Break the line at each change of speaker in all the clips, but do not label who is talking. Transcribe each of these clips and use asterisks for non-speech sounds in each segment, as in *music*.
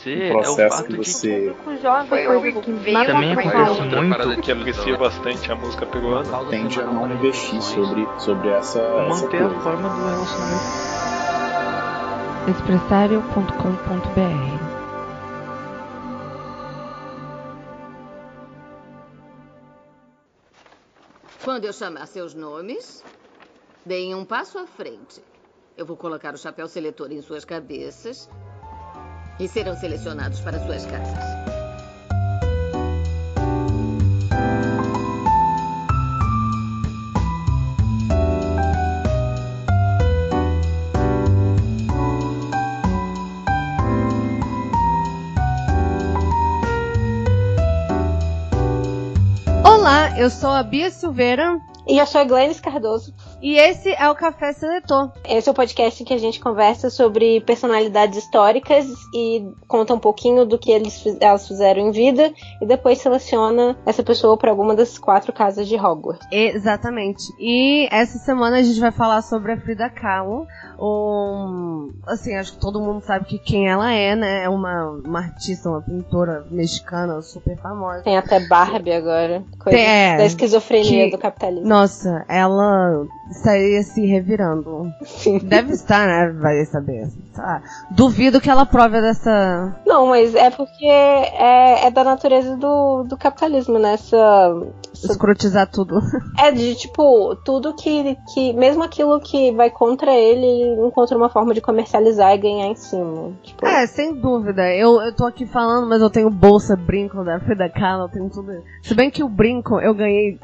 Você o processo é o fato que você
de... também acontece muito
parada que aprecia bastante a música peruana.
Tende a não investir sobre, sobre essa
manter
essa
a forma do relacionamento.
Expressario.com.br
Quando eu chamar seus nomes, deem um passo à frente. Eu vou colocar o chapéu seletor em suas cabeças e serão selecionados para suas casas.
Olá, eu sou a Bia Silveira.
E eu sou a Glennis Cardoso.
E esse é o Café Seletor.
Esse é o podcast em que a gente conversa sobre personalidades históricas e conta um pouquinho do que eles, elas fizeram em vida e depois seleciona essa pessoa para alguma das quatro casas de Hogwarts.
Exatamente. E essa semana a gente vai falar sobre a Frida Kahlo. Um, assim, acho que todo mundo sabe que quem ela é, né? É uma, uma artista, uma pintora mexicana super famosa.
Tem até Barbie agora. Coisa é, da esquizofrenia que, do capitalismo.
Nossa, ela estaria se revirando. Sim. Deve estar, né? Vai saber. Tá. Duvido que ela prove dessa.
Não, mas é porque é, é da natureza do, do capitalismo, né? Essa, essa...
Escrotizar tudo.
É de tipo, tudo que, que. Mesmo aquilo que vai contra ele encontra uma forma de comercializar e ganhar em cima. Tipo...
É, sem dúvida. Eu, eu tô aqui falando, mas eu tenho bolsa, brinco da Frida eu tenho tudo. Se bem que o brinco eu ganhei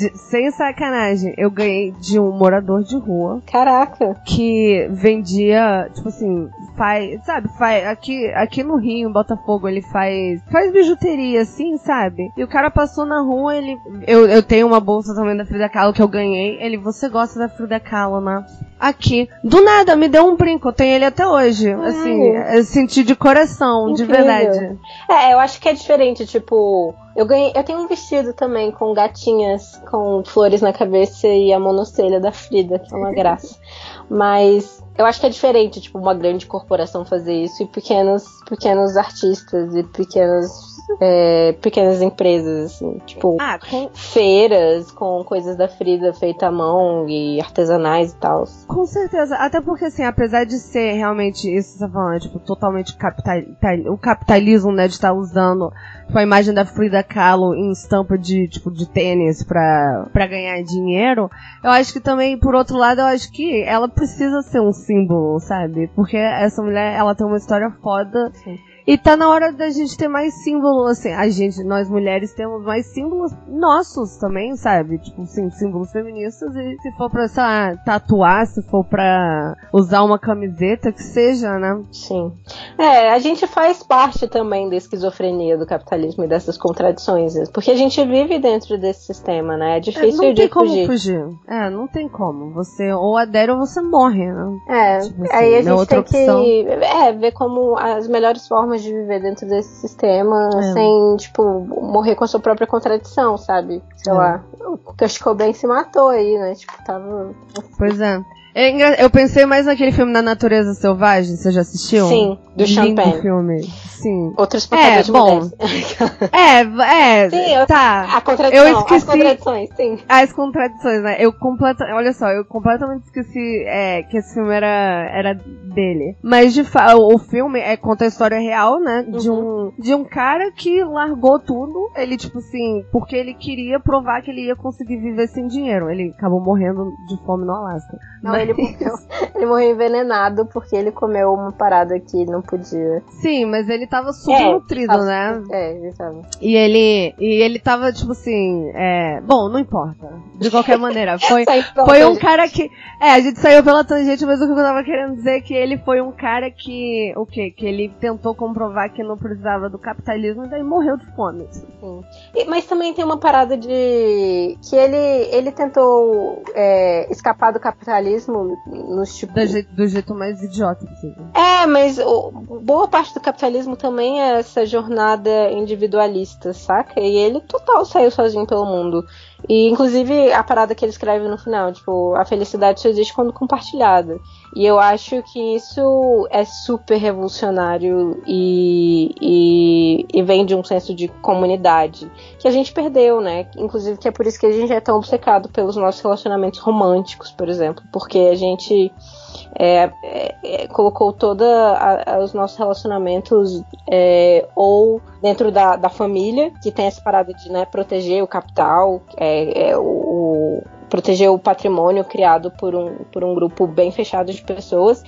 de, sem sacanagem, eu ganhei de um morador de rua.
Caraca!
Que vendia, tipo assim, faz, sabe, faz, aqui, aqui no Rio, em Botafogo, ele faz, faz bijuteria, assim, sabe? E o cara passou na rua, ele, eu, eu tenho uma bolsa também da Frida Kahlo que eu ganhei, ele, você gosta da Frida Kahlo, né? Aqui, do nada, me deu um brinco, eu tenho ele até hoje, Ai. assim, eu senti de coração, Incrível. de verdade.
É, eu acho que é diferente, tipo, eu ganhei, eu tenho um vestido também com gatinhas com flores na cabeça e a monocelha da Frida, que é uma graça. *laughs* Mas eu acho que é diferente, tipo, uma grande corporação fazer isso e pequenos, pequenos artistas e pequenos é, pequenas empresas, assim, tipo ah, com... feiras com coisas da Frida feita à mão e artesanais e tal.
Com certeza, até porque assim, apesar de ser realmente isso que você tá falando, tipo, totalmente capital, o capitalismo, né, de estar tá usando tipo, a imagem da Frida Kahlo em estampa de, tipo, de tênis pra, pra ganhar dinheiro, eu acho que também, por outro lado, eu acho que ela precisa ser um símbolo, sabe? Porque essa mulher, ela tem uma história foda. Sim. E tá na hora da gente ter mais símbolos, assim, a gente, nós mulheres temos mais símbolos nossos também, sabe? Tipo, sim, símbolos feministas e se for pra, sei lá, tatuar, se for pra usar uma camiseta, que seja, né?
Sim. É, a gente faz parte também da esquizofrenia do capitalismo e dessas contradições, porque a gente vive dentro desse sistema, né? É difícil
é, não
de
tem como
fugir.
fugir. É, não tem como. Você ou adere ou você morre, né?
É, tipo assim, aí a gente tem opção... que é, ver como as melhores formas formas de viver dentro desse sistema é. sem, tipo, morrer com a sua própria contradição, sabe? Sei é. lá. O Kurt Cobain se matou aí, né? Tipo, tava.
Pois é. É eu pensei mais naquele filme da Natureza Selvagem, você já assistiu?
Sim, do Champagne.
filme. Sim.
Outros é, bom. *laughs*
é, é, sim, tá.
A contradição, eu esqueci, as contradições, sim.
As contradições, né? Eu completa, olha só, eu completamente esqueci é, que esse filme era, era dele. Mas de fato, o filme é, conta a história real, né? De, uhum. um, de um cara que largou tudo, ele tipo assim, porque ele queria provar que ele ia conseguir viver sem dinheiro. Ele acabou morrendo de fome no Alasca.
Não, ele morreu, ele morreu envenenado porque ele comeu uma parada que não podia.
Sim, mas ele tava subnutrido,
é,
né?
É, ele tava.
E ele, e ele tava, tipo assim, é... Bom, não importa. De qualquer maneira, *laughs* foi, foi um cara que... É, a gente saiu pela tangente, mas o que eu tava querendo dizer é que ele foi um cara que... O quê? Que ele tentou comprovar que não precisava do capitalismo e daí morreu de fome.
Sim. E, mas também tem uma parada de... Que ele, ele tentou é, escapar do capitalismo nos tipo...
Do jeito, do jeito mais idiota possível.
É, mas o, boa parte do capitalismo também é essa jornada individualista, saca? E ele total saiu sozinho pelo mundo. E inclusive a parada que ele escreve no final, tipo, a felicidade só existe quando compartilhada. E eu acho que isso é super revolucionário e, e, e, vem de um senso de comunidade que a gente perdeu, né? Inclusive que é por isso que a gente é tão obcecado pelos nossos relacionamentos românticos, por exemplo, porque a gente é, é, é, colocou todos os nossos relacionamentos é, ou dentro da, da família, que tem essa parada de né, proteger o capital, é, é, o, proteger o patrimônio criado por um, por um grupo bem fechado de pessoas,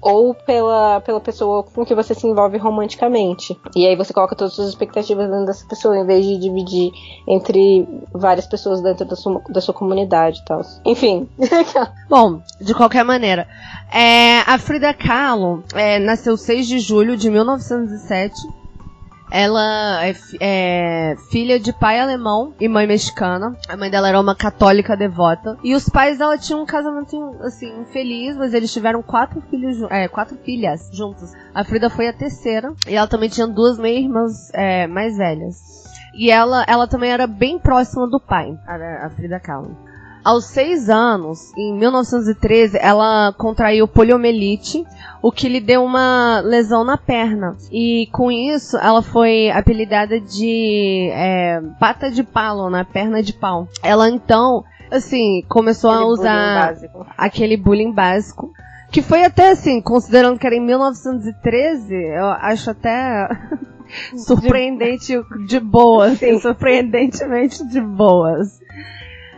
ou pela, pela pessoa com que você se envolve romanticamente. E aí você coloca todas as suas expectativas dentro dessa pessoa, em vez de dividir entre várias pessoas dentro da sua, da sua comunidade e tal. Enfim. *laughs*
Bom, de qualquer maneira, é, a Frida Kahlo é, nasceu 6 de julho de 1907 ela é, é, filha de pai alemão e mãe mexicana. A mãe dela era uma católica devota. E os pais dela tinham um casamento, assim, infeliz, mas eles tiveram quatro filhos, é, quatro filhas juntos. A Frida foi a terceira. E ela também tinha duas meia-irmãs é, mais velhas. E ela, ela também era bem próxima do pai, a, a Frida Kahlo. Aos seis anos, em 1913, ela contraiu poliomielite, o que lhe deu uma lesão na perna. E com isso, ela foi apelidada de é, pata de palo, na né? perna de pau. Ela então, assim, começou aquele a usar bullying aquele bullying básico. Que foi até assim, considerando que era em 1913, eu acho até *laughs* surpreendente de boas, assim, surpreendentemente de boas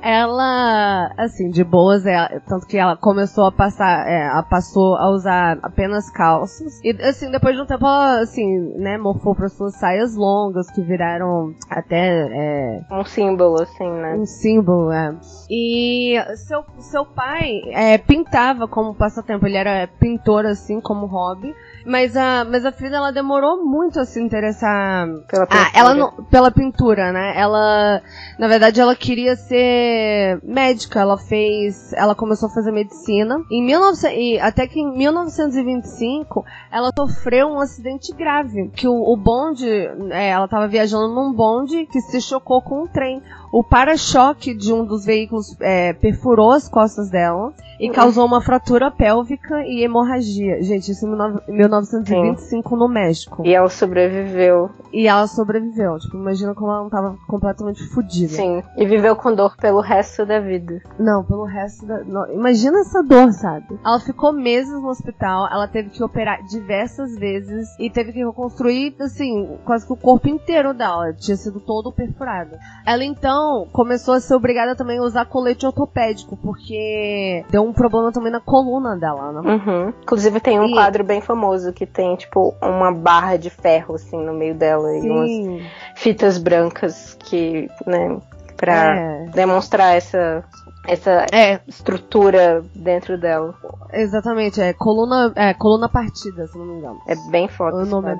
ela, assim, de boas, é, tanto que ela começou a passar, é, a passou a usar apenas calças. E, assim, depois de um tempo, ela, assim, né, morfou para suas saias longas, que viraram até, é,
Um símbolo, assim, né?
Um símbolo, é. E seu, seu pai é, pintava como passatempo, ele era pintor, assim, como hobby. Mas a, mas a Frida, ela demorou muito a se interessar...
Pela pintura.
Ah, ela não, pela pintura, né? Ela, na verdade, ela queria ser médica. Ela fez... Ela começou a fazer medicina. Em 19, e até que em 1925, ela sofreu um acidente grave. Que o, o bonde... É, ela estava viajando num bonde que se chocou com um trem. O para-choque de um dos veículos é, perfurou as costas dela e causou uma fratura pélvica e hemorragia. Gente, isso em 1925 Sim. no México.
E ela sobreviveu.
E ela sobreviveu. Tipo, imagina como ela não tava completamente fodida.
Sim. E viveu com dor pelo resto da vida.
Não, pelo resto da. Não. Imagina essa dor, sabe? Ela ficou meses no hospital, ela teve que operar diversas vezes e teve que reconstruir, assim, quase que o corpo inteiro dela. Tinha sido todo perfurado. Ela então começou a ser obrigada também a usar colete ortopédico, porque deu um problema também na coluna dela, né?
Uhum. Inclusive tem um e... quadro bem famoso que tem, tipo, uma barra de ferro, assim, no meio dela Sim. e umas fitas brancas que, né, pra é. demonstrar essa essa é. estrutura dentro dela.
Exatamente, é coluna, é coluna partida, se não me engano.
É bem foda.
O nome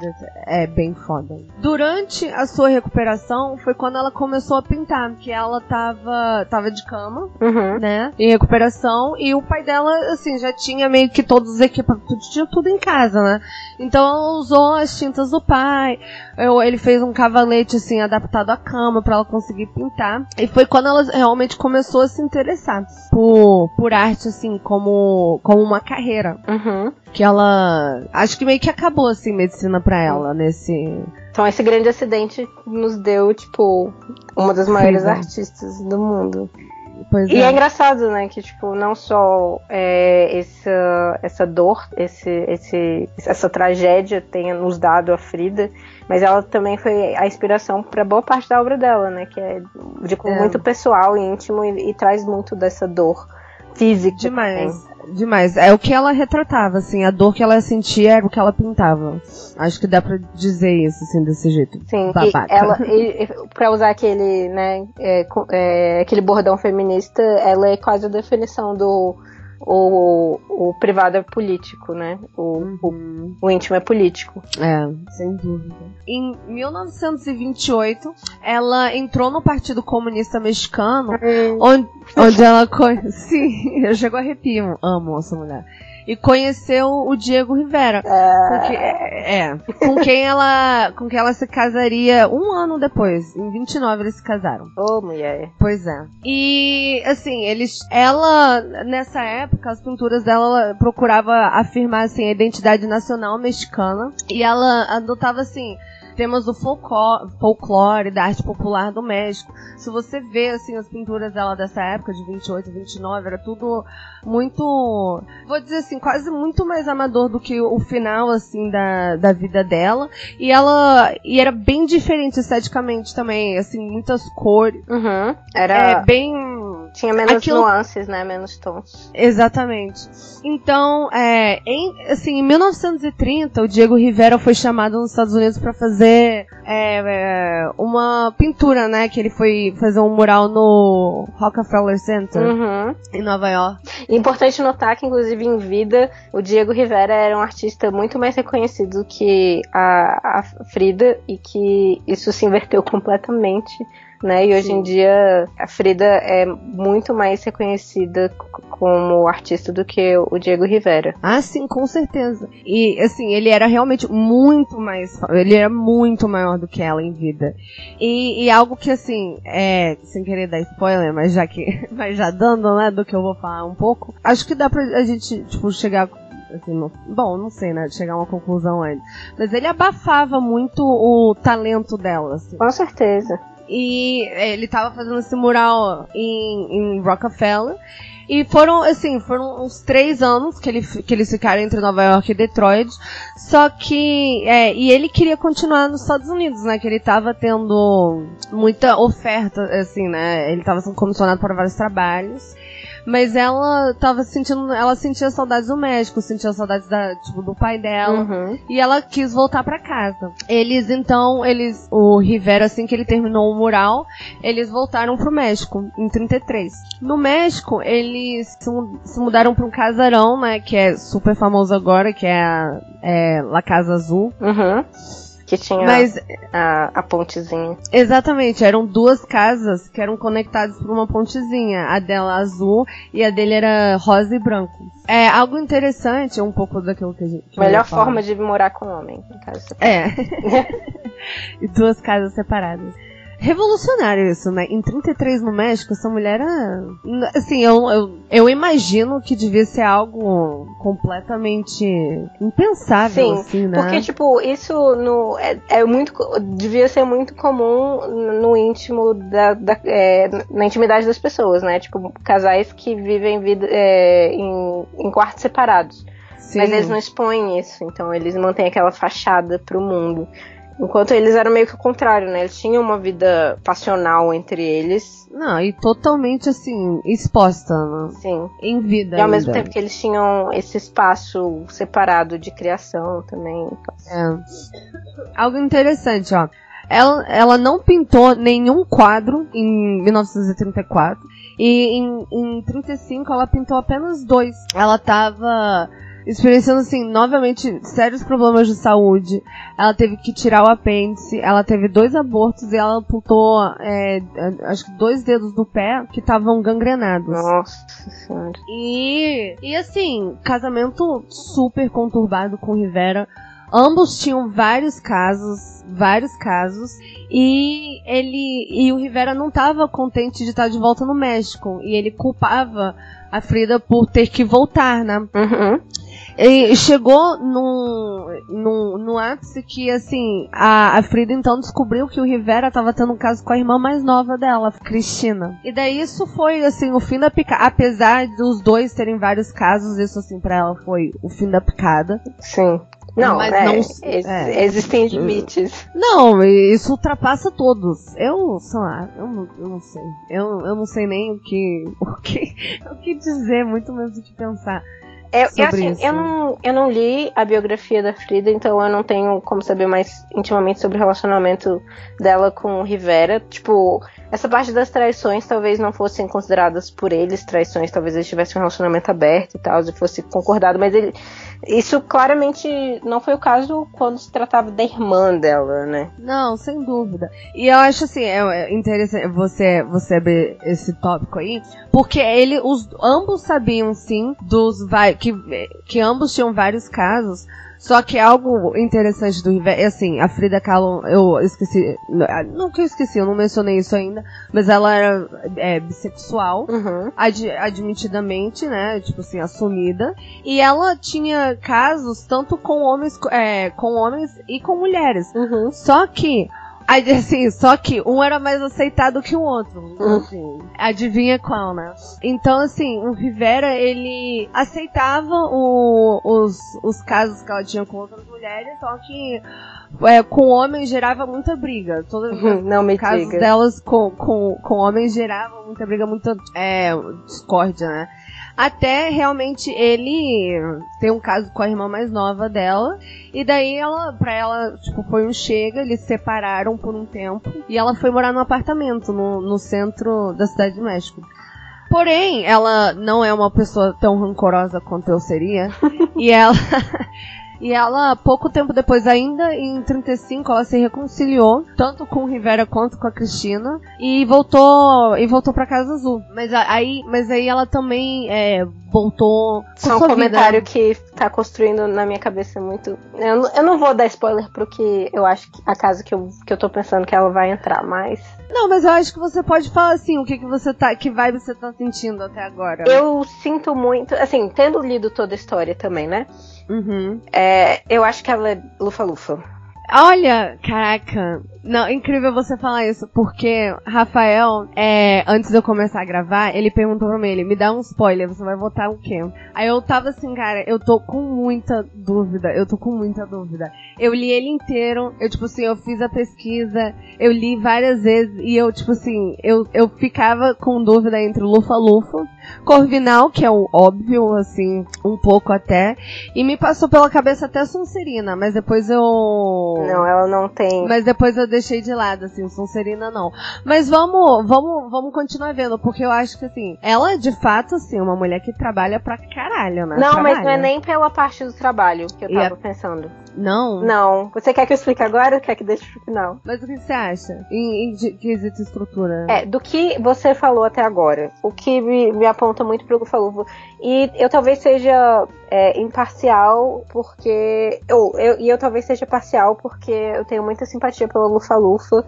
é, é bem foda. Durante a sua recuperação foi quando ela começou a pintar, que ela tava tava de cama,
uhum.
né, em recuperação e o pai dela assim já tinha meio que todos os equipamentos, tinha tudo em casa, né? Então ela usou as tintas do pai. Eu, ele fez um cavalete assim adaptado à cama para ela conseguir pintar. E foi quando ela realmente começou a se interessar por, por arte, assim, como, como uma carreira.
Uhum.
Que ela. Acho que meio que acabou, assim, medicina pra ela nesse.
Então esse grande acidente nos deu, tipo, uma das maiores Sim, artistas do mundo.
Pois
e
é.
é engraçado, né, que tipo, não só é, essa, essa dor, esse, esse, essa tragédia tenha nos dado a Frida, mas ela também foi a inspiração para boa parte da obra dela, né? Que é de é. muito pessoal e íntimo e, e, traz muito dessa dor físico.
Demais. Demais. É o que ela retratava, assim, a dor que ela sentia era o que ela pintava. Acho que dá pra dizer isso, assim, desse jeito.
Sim, babaca. E ela, e, pra usar aquele, né, é, é, aquele bordão feminista, ela é quase a definição do o, o privado é político, né? O, uhum. o, o, íntimo é político.
É, sem dúvida. Em 1928, ela entrou no Partido Comunista Mexicano, uhum. onde, onde ela. *laughs* Sim, eu chego a arrepio. Amo essa mulher e conheceu o Diego Rivera. É. Com, que, é, com quem ela com quem ela se casaria um ano depois. Em 29 eles se casaram.
Ô, oh, mulher.
Pois é. E assim, eles ela nessa época as pinturas dela procurava afirmar assim a identidade nacional mexicana e ela adotava assim temas do folclore, da arte popular do México. Se você vê, assim, as pinturas dela dessa época, de 28, 29, era tudo muito, vou dizer assim, quase muito mais amador do que o final, assim, da, da vida dela. E ela, e era bem diferente esteticamente também, assim, muitas cores.
Uhum. Era
é, bem...
Tinha menos Aquilo... nuances, né? Menos tons.
Exatamente. Então, é, em, assim, em 1930, o Diego Rivera foi chamado nos Estados Unidos para fazer é, é, uma pintura, né? Que ele foi fazer um mural no Rockefeller Center,
uhum.
em Nova York.
Importante notar que, inclusive, em vida, o Diego Rivera era um artista muito mais reconhecido que a, a Frida e que isso se inverteu completamente né? E hoje Sim. em dia a Frida é muito mais reconhecida como artista do que o Diego Rivera.
Ah, sim, com certeza. E assim, ele era realmente muito mais. Ele era muito maior do que ela em vida. E, e algo que assim, é. Sem querer dar spoiler, mas já que. *laughs* Mas já dando, né, do que eu vou falar um pouco. Acho que dá pra a gente, tipo, chegar Assim, não, bom, não sei, né? Chegar a uma conclusão antes. Mas ele abafava muito o talento dela. Assim.
Com certeza.
E é, ele tava fazendo esse mural em, em Rockefeller. E foram, assim, foram uns três anos que, ele, que eles ficaram entre Nova York e Detroit. Só que, é, e ele queria continuar nos Estados Unidos, né? Que ele tava tendo muita oferta, assim, né? Ele tava sendo comissionado para vários trabalhos. Mas ela tava sentindo. Ela sentia saudades do México, sentia saudades da, tipo, do pai dela.
Uhum.
E ela quis voltar para casa. Eles, então, eles. O Rivera, assim que ele terminou o mural, eles voltaram pro México, em 33. No México, eles se, mudaram pra um casarão, né? Que é super famoso agora, que é a é, La Casa Azul.
Uhum. Que tinha Mas, a, a pontezinha.
Exatamente, eram duas casas que eram conectadas por uma pontezinha. A dela azul e a dele era rosa e branco. É algo interessante, um pouco daquilo que a gente. Que
Melhor forma de morar com homem, em casa
É. *laughs* e duas casas separadas revolucionário isso, né? Em 33 no México, essa mulher era. Assim, eu, eu, eu imagino que devia ser algo completamente impensável, Sim, assim, né?
Porque, tipo, isso no, é, é muito. devia ser muito comum no íntimo da. da é, na intimidade das pessoas, né? Tipo, casais que vivem vida é, em, em quartos separados. Sim. Mas eles não expõem isso, então eles mantêm aquela fachada pro mundo. Enquanto eles eram meio que o contrário, né? Eles tinham uma vida passional entre eles.
Não, e totalmente assim, exposta, né?
Sim.
Em vida.
E ao ainda. mesmo tempo que eles tinham esse espaço separado de criação também.
É. Algo interessante, ó. Ela, ela não pintou nenhum quadro em 1934. E em, em 35 ela pintou apenas dois. Ela tava experienciando, assim, novamente, sérios problemas de saúde. Ela teve que tirar o apêndice, ela teve dois abortos e ela amputou, é, acho que dois dedos do pé que estavam gangrenados.
Nossa senhora.
E, e assim, casamento super conturbado com Rivera. Ambos tinham vários casos, vários casos, e ele e o Rivera não estava contente de estar de volta no México, e ele culpava a Frida por ter que voltar, né?
Uhum.
E chegou num, num, num ápice que, assim, a, a Frida então descobriu que o Rivera estava tendo um caso com a irmã mais nova dela, Cristina. E daí isso foi, assim, o fim da picada. Apesar dos dois terem vários casos, isso, assim, pra ela foi o fim da picada.
Sim. Não, mas é, não ex é, existem limites.
Não, isso ultrapassa todos. Eu, sei lá, eu não, eu não sei. Eu, eu não sei nem o que, *laughs* o que, o que dizer, muito menos o que pensar.
É, eu, assim, eu, não, eu não li a biografia da Frida, então eu não tenho como saber mais intimamente sobre o relacionamento dela com o Rivera. Tipo, essa parte das traições talvez não fossem consideradas por eles traições, talvez eles tivessem um relacionamento aberto e tal, e fosse concordado, mas ele, isso claramente não foi o caso quando se tratava da irmã dela, né?
Não, sem dúvida. E eu acho assim, é, é interessante você, você abrir esse tópico aí, porque ele, os, ambos sabiam sim dos que, que ambos tinham vários casos só que algo interessante do River, é assim, a Frida Kahlo, eu esqueci, não que eu esqueci, eu não mencionei isso ainda, mas ela era é, bissexual, uhum. ad, admitidamente, né, tipo assim, assumida, e ela tinha casos tanto com homens, é, com homens e com mulheres. Uhum. Só que Aí, assim, só que um era mais aceitado que o outro. Então, assim, adivinha qual, né? Então, assim, o Rivera, ele aceitava o, os, os casos que ela tinha com outras mulheres, só que é, com homens gerava muita briga. Todos
Não me
casos
diga.
delas com, com, com homens geravam muita briga, muita é, discórdia, né? Até realmente ele tem um caso com a irmã mais nova dela. E daí ela, pra ela, tipo, foi um chega, eles se separaram por um tempo. E ela foi morar num apartamento no, no centro da cidade do México. Porém, ela não é uma pessoa tão rancorosa quanto eu seria. *laughs* e ela. E ela, pouco tempo depois, ainda em 35, ela se reconciliou, tanto com o Rivera quanto com a Cristina, e voltou e voltou para Casa Azul. Mas aí, mas aí ela também é, voltou.
Só um comentário vida. que tá construindo na minha cabeça muito. Eu, eu não vou dar spoiler pro que eu acho que a casa que eu, que eu tô pensando que ela vai entrar, mas.
Não, mas eu acho que você pode falar assim, o que, que você tá. Que vibe você tá sentindo até agora.
Eu sinto muito. Assim, tendo lido toda a história também, né?
Uhum.
É, eu acho que ela é lufa-lufa.
Olha, caraca, não, incrível você falar isso, porque Rafael, é, antes de eu começar a gravar, ele perguntou pra mim, ele, me dá um spoiler, você vai votar o quê? Aí eu tava assim, cara, eu tô com muita dúvida, eu tô com muita dúvida. Eu li ele inteiro, eu, tipo assim, eu fiz a pesquisa, eu li várias vezes, e eu, tipo assim, eu, eu ficava com dúvida entre Lufa-Lufa, Corvinal, que é o óbvio, assim, um pouco até, e me passou pela cabeça até Sonserina, mas depois eu...
Não, ela não tem...
Mas depois eu deixei de lado, assim, Sonserina não. Mas vamos, vamos, vamos continuar vendo, porque eu acho que, assim, ela de fato, assim, é uma mulher que trabalha pra caralho, né?
Não, trabalha. mas não é nem pela parte do trabalho que eu tava pensando.
Não?
Não. Você quer que eu explique agora ou quer que deixe pro final?
Mas o que você acha? Em, em quesito estrutura?
É, do que você falou até agora, o que me, me aponta muito pro que falou. E eu talvez seja é, imparcial porque. Ou, eu, e eu talvez seja parcial porque eu tenho muita simpatia pela Lufa-Lufa.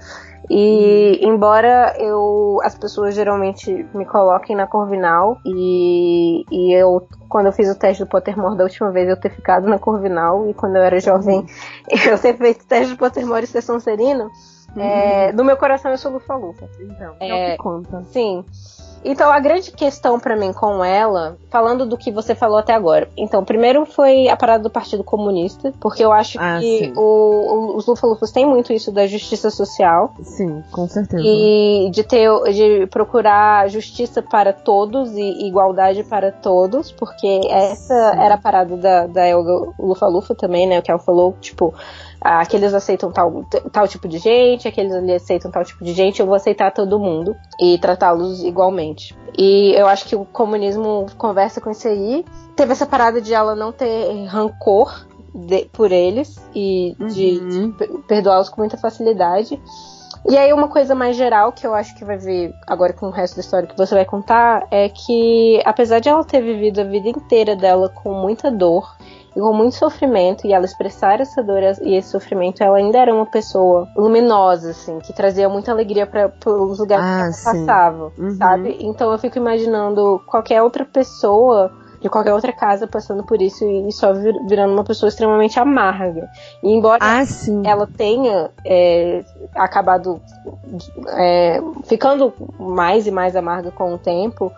E embora eu as pessoas geralmente me coloquem na Corvinal e, e eu quando eu fiz o teste do Pottermore da última vez eu ter ficado na Corvinal e quando eu era jovem *laughs* eu ter feito o teste do Pottermore e ser Sonserino, uhum. é, no meu coração eu sou Lufa-Lufa.
Então, é, é o que conta.
Sim. Então, a grande questão para mim com ela, falando do que você falou até agora. Então, primeiro foi a parada do Partido Comunista, porque eu acho ah, que o, o, os Lufa-Lufas têm muito isso da justiça social.
Sim, com certeza.
E de ter de procurar justiça para todos e igualdade para todos, porque essa Sim. era a parada da, da Elga Lufa-Lufa também, né? O que ela falou, tipo, aqueles aceitam tal, tal tipo de gente, aqueles ali aceitam tal tipo de gente, eu vou aceitar todo mundo e tratá-los igualmente. E eu acho que o comunismo conversa com isso aí. Teve essa parada de ela não ter rancor de, por eles e de, uhum. de perdoá-los com muita facilidade. E aí uma coisa mais geral que eu acho que vai ver agora com o resto da história que você vai contar é que apesar de ela ter vivido a vida inteira dela com muita dor e com muito sofrimento, e ela expressar essa dor e esse sofrimento, ela ainda era uma pessoa luminosa, assim, que trazia muita alegria para os lugares ah, que ela sim. passava, uhum. sabe? Então eu fico imaginando qualquer outra pessoa de qualquer outra casa passando por isso e só vir, virando uma pessoa extremamente amarga. E embora
ah,
ela tenha é, acabado é, ficando mais e mais amarga com o tempo,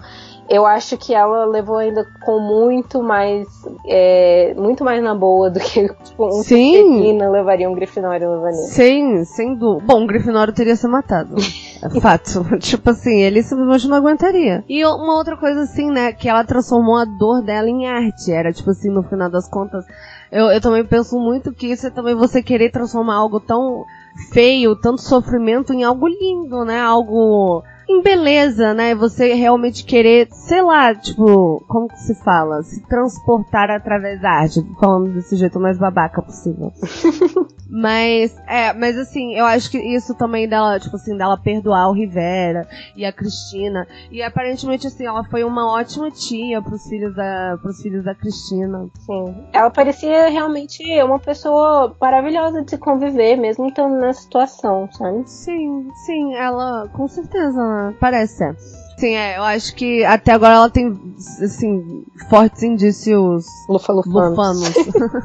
eu acho que ela levou ainda com muito mais é, muito mais na boa do que *laughs* tipo, um Sim. levaria um Grifinório levaria.
Sim, sem dúvida. Bom, um Grifinório teria se matado. É *laughs* fato. *laughs* tipo assim, ele simplesmente não aguentaria. E uma outra coisa assim, né, que ela transformou a dor dela em arte. Era tipo assim, no final das contas, eu, eu também penso muito que isso é também você querer transformar algo tão feio, tanto sofrimento em algo lindo, né? Algo em beleza, né? Você realmente querer, sei lá, tipo, como que se fala? Se transportar através da arte. Falando desse jeito mais babaca possível. *laughs* mas, é, mas assim, eu acho que isso também dela, tipo assim, dela perdoar o Rivera e a Cristina. E aparentemente, assim, ela foi uma ótima tia pros filhos da, pros filhos da Cristina.
Sim. Ela parecia realmente uma pessoa maravilhosa de se conviver, mesmo estando nessa situação, sabe?
Sim, sim, ela, com certeza, parece. Sim, é, eu acho que até agora ela tem, assim, fortes indícios
lufanos.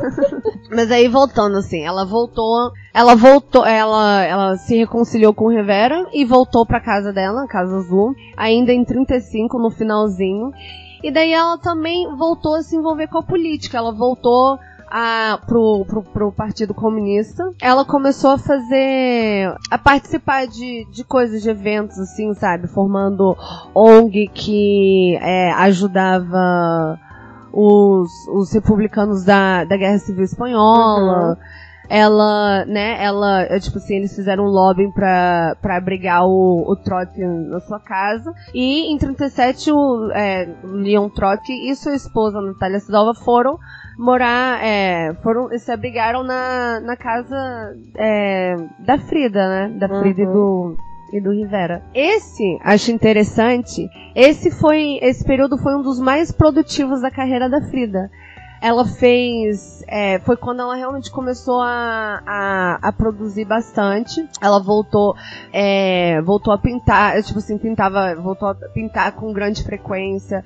*laughs*
Mas aí voltando, assim, ela voltou, ela voltou, ela, ela se reconciliou com o Rivera e voltou pra casa dela, Casa Azul, ainda em 35, no finalzinho. E daí ela também voltou a se envolver com a política, ela voltou a, pro, pro, pro Partido Comunista, ela começou a fazer. a participar de, de coisas, de eventos, assim, sabe? Formando ONG que é, ajudava os, os republicanos da, da Guerra Civil Espanhola. Uhum. Ela, né, ela, é, tipo assim, eles fizeram um lobbying pra, pra abrigar o, o Trotsky na sua casa. E em 37 o é, Leon Trotsky e sua esposa Natália Silva foram morar, é, foram, se abrigaram na, na casa é, da Frida, né? Da Frida uhum. e do e do Rivera. Esse, acho interessante, esse foi, esse período foi um dos mais produtivos da carreira da Frida ela fez. É, foi quando ela realmente começou a, a, a produzir bastante. Ela voltou, é, voltou a pintar, tipo assim, pintava, voltou a pintar com grande frequência.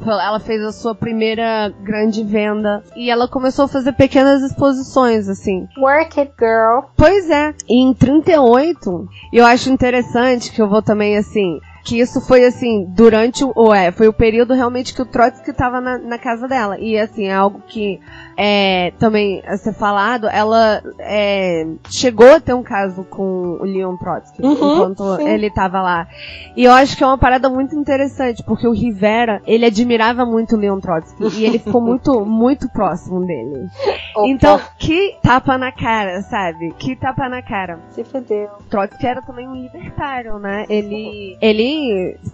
Ela fez a sua primeira grande venda. E ela começou a fazer pequenas exposições, assim.
Work it, girl.
Pois é. E em 38, eu acho interessante que eu vou também, assim, que isso foi assim, durante o. É, foi o período realmente que o Trotsky estava na, na, casa dela. E assim, é algo que é, também a ser falado, ela é, chegou a ter um caso com o Leon Trotsky uhum, enquanto sim. ele estava lá. E eu acho que é uma parada muito interessante, porque o Rivera, ele admirava muito o Leon Trotsky e ele ficou muito, *laughs* muito próximo dele. Opa. Então, que tapa na cara, sabe? Que tapa na cara.
Se fedeu.
Trotsky era também um libertário, né? Ele, ele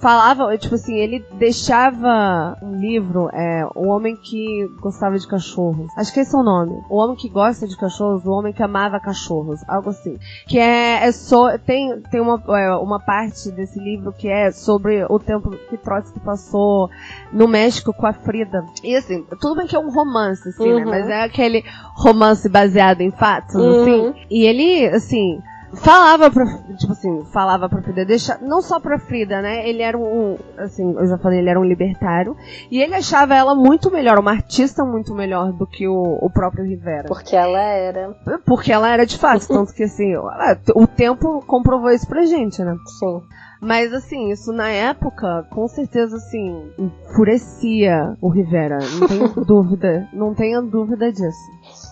falava, tipo assim, ele deixava um livro, é, O Homem que Gostava de Cachorros. Acho que esse é o nome. O homem que gosta de cachorros, o homem que amava cachorros, algo assim. Que é, é so, tem tem uma, é, uma parte desse livro que é sobre o tempo que Trotsky passou no México com a Frida. E assim, tudo bem que é um romance, assim, né? uhum. né? Mas é aquele romance baseado em fatos, uhum. assim. E ele, assim, falava pra, tipo assim, falava pra Frida deixar, não só pra Frida, né? Ele era um, assim, eu já falei, ele era um libertário, e ele achava ela muito melhor, uma artista muito melhor do que o, o próprio Rivera.
Porque ela era.
Porque ela era de fato, tanto que assim, *laughs* o tempo comprovou isso pra gente, né?
Sim.
Mas assim, isso na época, com certeza assim, enfurecia o Rivera. Não tenho *laughs* dúvida. Não tenha dúvida disso.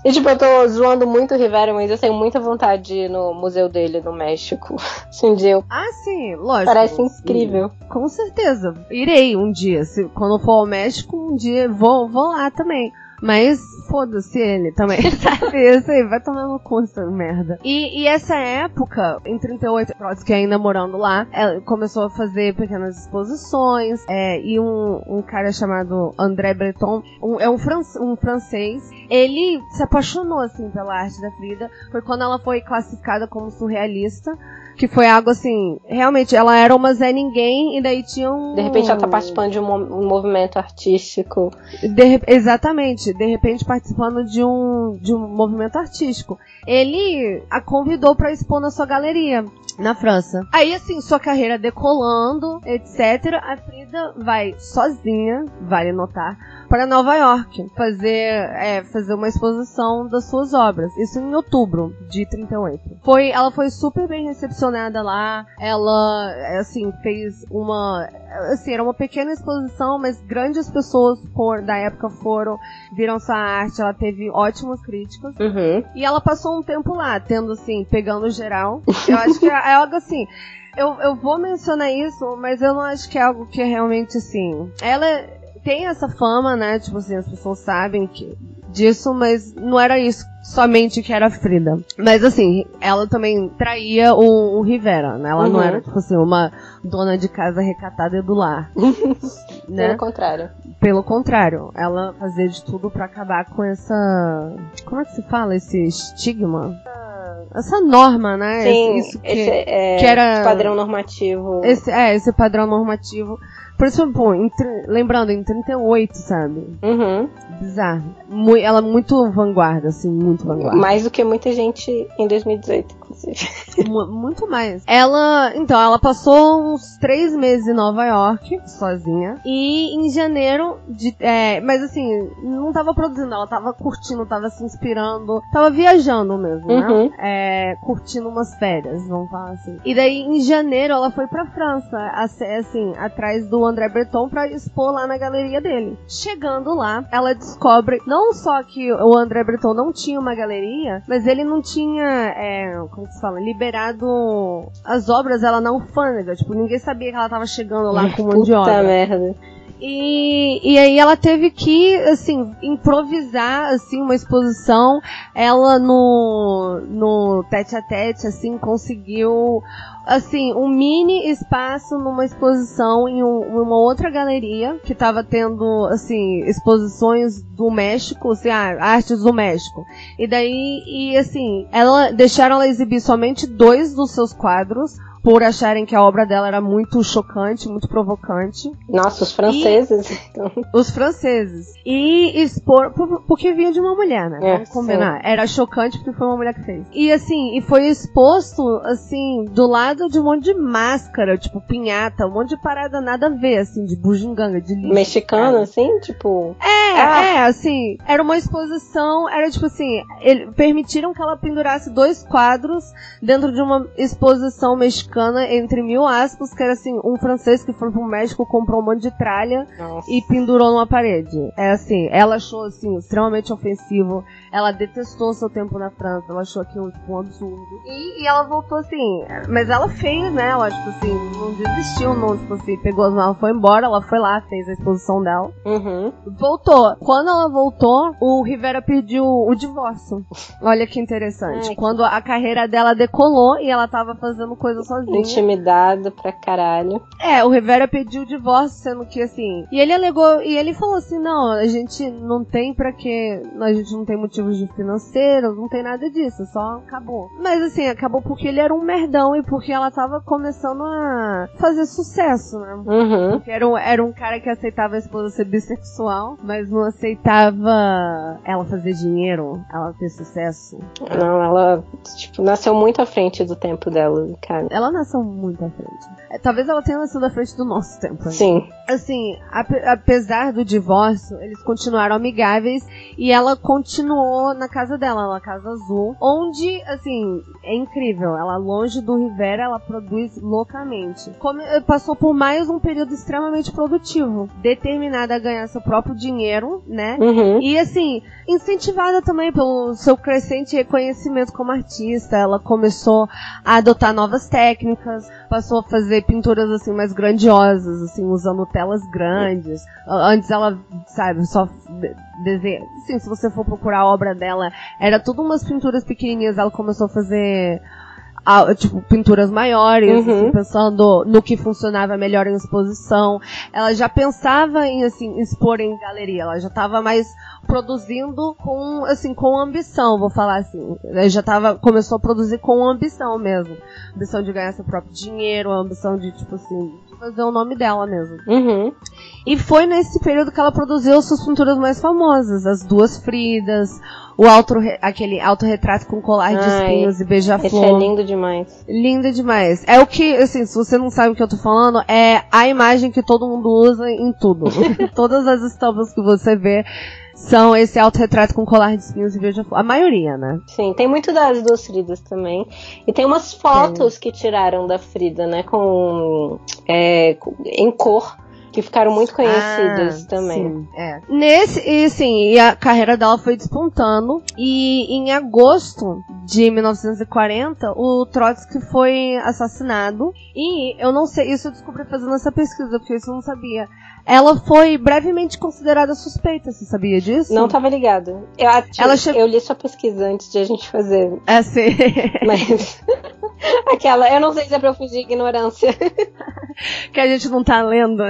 E tipo, eu tô zoando muito o Rivera, mas eu tenho muita vontade de ir no museu dele no México. *laughs* Se um dia eu...
Ah, sim, lógico.
Parece incrível.
Sim, com certeza. Irei um dia. Se, quando for ao México, um dia vou, vou lá também. Mas foda-se ele também, sabe? Isso aí, vai tomar no cu essa merda. E, e essa época, em 38, que ainda morando lá, ela começou a fazer pequenas exposições, é, e um, um cara chamado André Breton, um, é um, fran um francês, ele se apaixonou, assim, pela arte da Frida. Foi quando ela foi classificada como surrealista Que foi algo assim, realmente, ela era uma Zé Ninguém e daí tinha um.
De repente ela tá participando de um, um movimento artístico.
De, exatamente, de repente participando de um, de um movimento artístico. Ele a convidou para expor na sua galeria na França. Aí, assim, sua carreira decolando, etc. A Frida vai sozinha, vale notar, para Nova York fazer, é, fazer uma exposição das suas obras. Isso em outubro de 38. Foi, ela foi super bem recepcionada lá. Ela, assim, fez uma, assim, era uma pequena exposição, mas grandes pessoas por, da época foram, viram sua arte. Ela teve ótimas críticas.
Uhum.
E ela passou um tempo lá, tendo, assim, pegando geral. Eu acho que é algo assim. Eu, eu vou mencionar isso, mas eu não acho que é algo que é realmente assim. Ela tem essa fama, né? Tipo assim, as pessoas sabem que, disso, mas não era isso somente que era Frida. Mas assim, ela também traía o, o Rivera, né? Ela uhum. não era, tipo assim, uma dona de casa recatada e do lar. *laughs*
né? Pelo contrário.
Pelo contrário, ela fazia de tudo para acabar com essa. Como é que se fala? Esse estigma? essa norma, né?
Sim, esse, que, é, que era padrão normativo.
Esse, é, esse padrão normativo por isso, pô, em, lembrando, em 38, sabe?
Uhum.
Bizarro. Ela é muito vanguarda, assim, muito vanguarda.
Mais do que muita gente em 2018, *laughs* inclusive.
muito mais. Ela, então, ela passou uns três meses em Nova York, sozinha. E em janeiro, de, é, mas assim, não tava produzindo, ela tava curtindo, tava se inspirando, tava viajando mesmo, né?
uhum.
né? É, curtindo umas férias, vamos falar assim. E daí, em janeiro, ela foi pra França, assim, atrás do André Breton para expor lá na galeria dele. Chegando lá, ela descobre não só que o André Breton não tinha uma galeria, mas ele não tinha, é, como se fala, liberado as obras ela na alfândega. Tipo, ninguém sabia que ela tava chegando lá *laughs* com um monte de obra.
merda.
E, e aí ela teve que, assim, improvisar, assim, uma exposição. Ela no, no tete a tete, assim, conseguiu assim, um mini espaço numa exposição em um, uma outra galeria que estava tendo, assim, exposições do México, assim, ah, artes do México. E daí, e assim, ela deixaram ela exibir somente dois dos seus quadros, por acharem que a obra dela era muito chocante, muito provocante.
Nossa, os franceses. E, então.
Os franceses. E expor, porque vinha de uma mulher, né?
É,
Vamos combinar. Sim. Era chocante porque foi uma mulher que fez. E assim, e foi exposto, assim, do lado de um monte de máscara, tipo pinhata, um monte de parada nada a ver, assim, de bujinganga, de lixo.
Mexicano, cara. assim, tipo.
É, ah. é, assim. Era uma exposição, era tipo assim, ele, permitiram que ela pendurasse dois quadros dentro de uma exposição mexicana mexicana, entre mil aspas, que era assim, um francês que foi pro México, comprou um monte de tralha Nossa. e pendurou numa parede. É assim, ela achou assim, extremamente ofensivo. Ela detestou seu tempo na França, ela achou aquilo tipo, um absurdo. E, e ela voltou assim, mas ela fez, né? Ela, tipo assim, não desistiu, não, tipo assim, pegou as malas, foi embora, ela foi lá, fez a exposição dela.
Uhum.
Voltou. Quando ela voltou, o Rivera pediu o divórcio. Olha que interessante. Ai, Quando a carreira dela decolou e ela tava fazendo coisa sozinha.
Intimidado pra caralho.
É, o Rivera pediu o divórcio, sendo que assim. E ele alegou, e ele falou assim: não, a gente não tem pra que. A gente não tem motivos de financeiro, não tem nada disso, só acabou. Mas assim, acabou porque ele era um merdão e porque ela tava começando a fazer sucesso, né?
Uhum.
Porque era um, era um cara que aceitava a esposa ser bissexual, mas não aceitava ela fazer dinheiro, ela ter sucesso.
Não, ela, tipo, nasceu muito à frente do tempo dela, cara.
Ela nasceu muito à frente. Talvez ela tenha nascido à frente do nosso tempo. Né?
Sim.
Assim, apesar do divórcio, eles continuaram amigáveis e ela continuou na casa dela, na Casa Azul, onde, assim, é incrível. Ela, longe do Rivera, ela produz loucamente. Como, passou por mais um período extremamente produtivo, determinada a ganhar seu próprio dinheiro, né?
Uhum.
E, assim, incentivada também pelo seu crescente reconhecimento como artista. Ela começou a adotar novas técnicas, passou a fazer pinturas assim mais grandiosas, assim, usando telas grandes. Antes ela, sabe, só desenha. Sim, se você for procurar a obra dela, era tudo umas pinturas pequenininhas. Ela começou a fazer tipo, pinturas maiores, uhum. assim, pensando no que funcionava melhor em exposição. Ela já pensava em, assim, expor em galeria. Ela já estava mais produzindo com, assim, com ambição, vou falar assim. Ela já tava, começou a produzir com ambição mesmo. Ambição de ganhar seu próprio dinheiro, ambição de, tipo assim, fazer o nome dela mesmo.
Uhum.
E foi nesse período que ela produziu suas pinturas mais famosas, as duas Fridas, o auto, aquele autorretrato com colar de espinhos e beija-flor. Esse
é lindo demais.
Lindo demais. É o que, assim, se você não sabe o que eu tô falando, é a imagem que todo mundo usa em tudo. *laughs* Todas as estampas que você vê são esse autorretrato com colar de espinhos e beija-flor. A maioria, né?
Sim, tem muito das duas Fridas também. E tem umas fotos Sim. que tiraram da Frida, né? Com, é, em cor que ficaram muito conhecidas ah, também.
Sim, é. Nesse, e sim, e a carreira dela foi despontando. E em agosto de 1940, o Trotsky foi assassinado. E eu não sei, isso eu descobri fazendo essa pesquisa, porque isso eu não sabia. Ela foi brevemente considerada suspeita, você sabia disso?
Não estava ligado. Eu, ela che... eu li sua pesquisa antes de a gente fazer.
É, sim.
Mas. *laughs* Aquela, eu não sei se é pra eu fingir ignorância.
que a gente não tá lendo.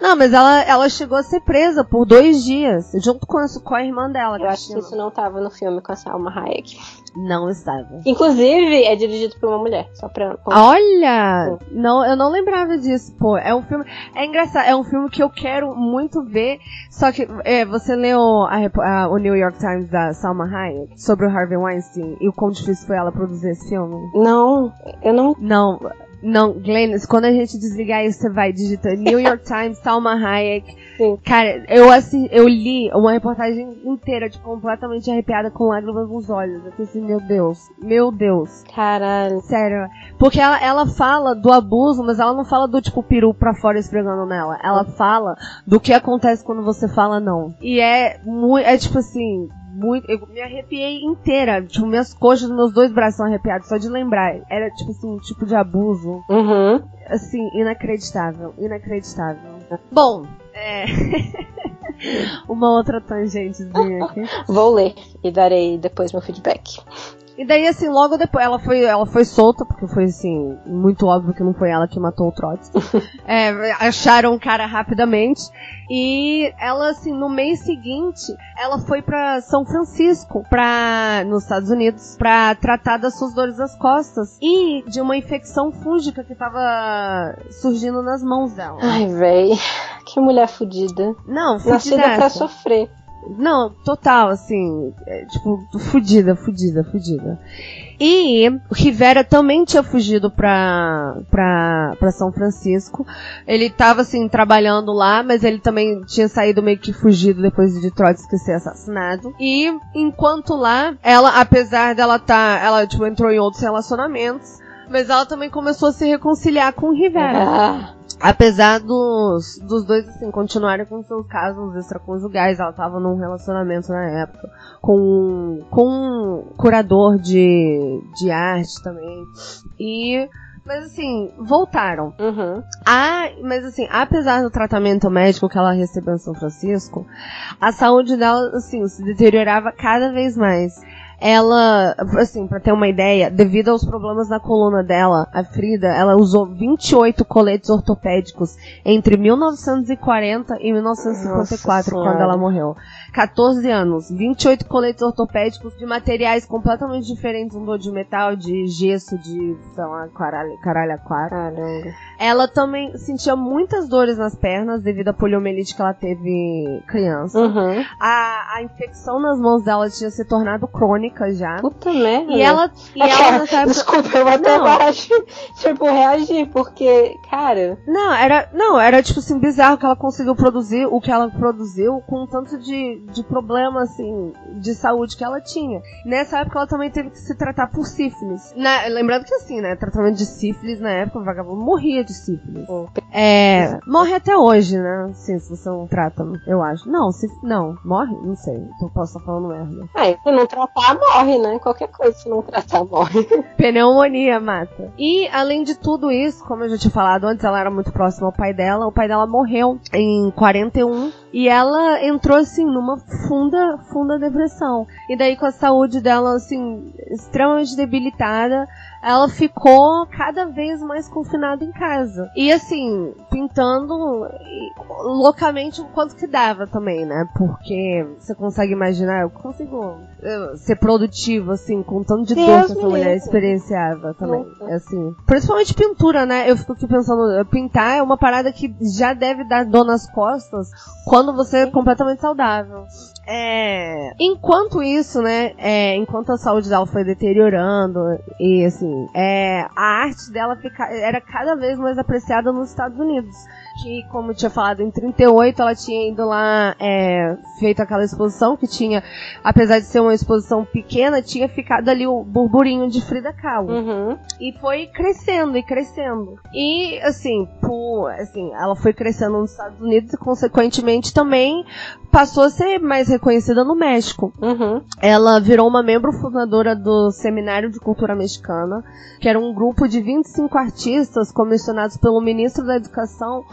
Não, mas ela, ela chegou a ser presa por dois dias, junto com a, com a irmã dela.
Eu acho que isso não estava no filme com a Salma Hayek.
Não estava.
Inclusive, é dirigido por uma mulher, só pra...
Olha! Não, eu não lembrava disso, pô. É um filme... É engraçado, é um filme que eu quero muito ver, só que é, você leu a, a, o New York Times da Salma Hayek sobre o Harvey Weinstein e o quão difícil foi ela produzir esse filme?
Não, eu não...
Não... Não, Glenn, quando a gente desligar isso, você vai digitar New York Times, Salma Hayek. Sim. Cara, eu, assim, eu li uma reportagem inteira, tipo, completamente arrepiada com lágrimas nos olhos. Eu pensei, meu Deus, meu Deus.
Caralho.
Sério. Porque ela, ela fala do abuso, mas ela não fala do, tipo, peru pra fora esfregando nela. Ela fala do que acontece quando você fala não. E é muito, é tipo assim, muito. Eu me arrepiei inteira. Tipo, minhas coxas, meus dois braços são arrepiados, só de lembrar. Era, tipo assim, um tipo de abuso.
Uhum.
Assim, inacreditável. Inacreditável. Bom, é. *laughs* Uma outra tangentezinha aqui.
Vou ler e darei depois meu feedback.
E daí, assim, logo depois, ela foi, ela foi solta, porque foi, assim, muito óbvio que não foi ela que matou o Trotsky. *laughs* é, acharam o cara rapidamente. E ela, assim, no mês seguinte, ela foi para São Francisco, pra, nos Estados Unidos, pra tratar das suas dores das costas e de uma infecção fúngica que tava surgindo nas mãos dela.
Ai, véi, que mulher fodida.
Não, fodida.
Nascida pra sofrer.
Não, total, assim, é, tipo, fudida, fudida, fudida. E Rivera também tinha fugido pra, pra, pra São Francisco. Ele tava, assim, trabalhando lá, mas ele também tinha saído meio que fugido depois de Trotsky ser assassinado. E, enquanto lá, ela, apesar dela tá, ela, tipo, entrou em outros relacionamentos, mas ela também começou a se reconciliar com Rivera. Ah. Apesar dos, dos dois, assim, continuarem com seus casos extraconjugais, ela tava num relacionamento na época com, com um curador de, de arte também. E mas assim, voltaram.
Uhum.
Ah, mas assim, apesar do tratamento médico que ela recebeu em São Francisco, a saúde dela, assim, se deteriorava cada vez mais ela, assim, para ter uma ideia, devido aos problemas na coluna dela, a Frida, ela usou 28 coletes ortopédicos entre 1940 e 1954, Nossa quando ela morreu. 14 anos, 28 coletes ortopédicos de materiais completamente diferentes, um de metal, de gesso, de, sei lá, caralho, caralho,
Caramba.
Ela também sentia muitas dores nas pernas devido à poliomielite que ela teve criança.
Uhum.
A, a infecção nas mãos dela tinha se tornado crônica já.
Puta merda.
E ela, e ela nessa época...
Desculpa, eu até baixo, tipo, reagir, porque, cara...
Não, era, não, era tipo assim, bizarro que ela conseguiu produzir o que ela produziu com tanto de, de problema, assim, de saúde que ela tinha. Nessa época ela também teve que se tratar por sífilis. Na, lembrando que assim, né, tratamento de sífilis na época, o vagabundo morria de sífilis. É, morre até hoje, né? Sim, se você não trata, eu acho. Não, se, não, morre? Não sei. Então posso estar falando merda.
É, se não tratar, morre, né? Qualquer coisa se não tratar, morre. *laughs*
Pneumonia mata. E, além de tudo isso, como eu já tinha falado antes, ela era muito próxima ao pai dela. O pai dela morreu em 41 e ela entrou, assim, numa funda, funda depressão. E daí, com a saúde dela, assim, extremamente debilitada, ela ficou cada vez mais confinada em casa. E assim, pintando loucamente o quanto que dava também, né? Porque você consegue imaginar, eu consigo ser produtivo, assim, com tanto de dor que essa mulher experienciava também. Assim. Principalmente pintura, né? Eu fico aqui pensando, pintar é uma parada que já deve dar dor nas costas quando você é completamente saudável. É, enquanto isso, né, é, enquanto a saúde dela foi deteriorando e assim, é, a arte dela fica, era cada vez mais apreciada nos Estados Unidos que, como eu tinha falado, em 38 ela tinha ido lá, é, feito aquela exposição que tinha, apesar de ser uma exposição pequena, tinha ficado ali o burburinho de Frida Kahlo.
Uhum.
E foi crescendo e crescendo. E, assim, por, assim, ela foi crescendo nos Estados Unidos e, consequentemente, também passou a ser mais reconhecida no México.
Uhum.
Ela virou uma membro fundadora do Seminário de Cultura Mexicana, que era um grupo de 25 artistas comissionados pelo ministro da Educação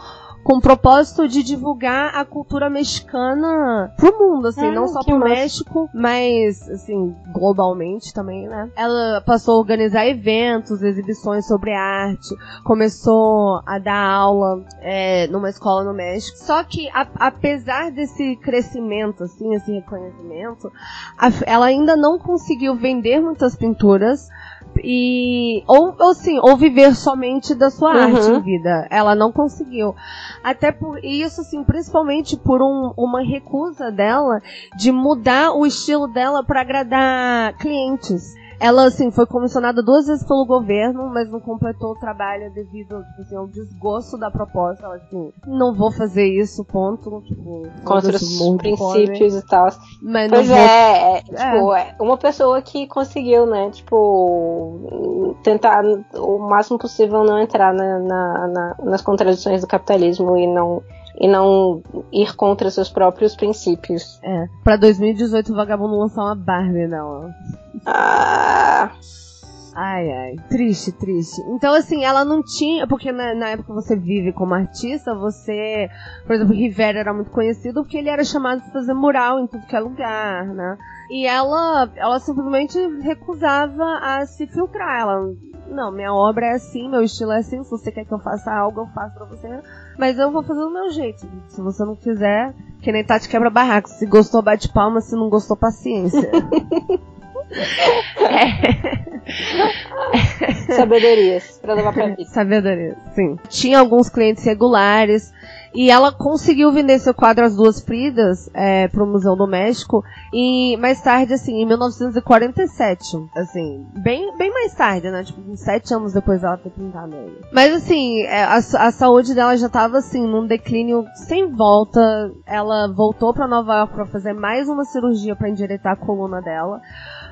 com o propósito de divulgar a cultura mexicana pro mundo, assim, ah, não só pro massa. México, mas, assim, globalmente também, né? Ela passou a organizar eventos, exibições sobre arte, começou a dar aula é, numa escola no México. Só que, a, apesar desse crescimento, assim, esse reconhecimento, a, ela ainda não conseguiu vender muitas pinturas, e ou, ou sim, ou viver somente da sua uhum. arte em vida. Ela não conseguiu. Até por isso, assim, principalmente por um, uma recusa dela de mudar o estilo dela para agradar clientes. Ela, assim, foi comissionada duas vezes pelo governo, mas não completou o trabalho devido tipo assim, ao desgosto da proposta. Ela, assim, não vou fazer isso, ponto. Tipo,
Contra os princípios e tal. Mas pois é, é, é, tipo, é. uma pessoa que conseguiu, né, tipo, tentar o máximo possível não entrar na, na, na, nas contradições do capitalismo e não e não ir contra seus próprios princípios.
É. Pra 2018 o vagabundo lançar uma Barbie, não.
Ah.
Ai, ai. Triste, triste. Então, assim, ela não tinha. Porque na, na, época você vive como artista, você. Por exemplo, Rivera era muito conhecido porque ele era chamado de fazer mural em tudo que é lugar, né? E ela, ela simplesmente recusava a se filtrar. Ela. Não, minha obra é assim, meu estilo é assim. Se você quer que eu faça algo, eu faço pra você. Mas eu vou fazer do meu jeito. Se você não quiser, que nem Tati quebra barraco. Se gostou, bate palma. Se não gostou, paciência.
é. *laughs* Sabedorias pra levar pra *laughs* vida.
Sabedorias, sim. Tinha alguns clientes regulares. E ela conseguiu vender seu quadro As Duas Fridas é, pro Museu do México e mais tarde, assim, em 1947. Assim, bem, bem mais tarde, né? Tipo, uns sete anos depois dela ter pintado ele. Mas assim, é, a, a saúde dela já tava assim, num declínio sem volta. Ela voltou para Nova York para fazer mais uma cirurgia para endireitar a coluna dela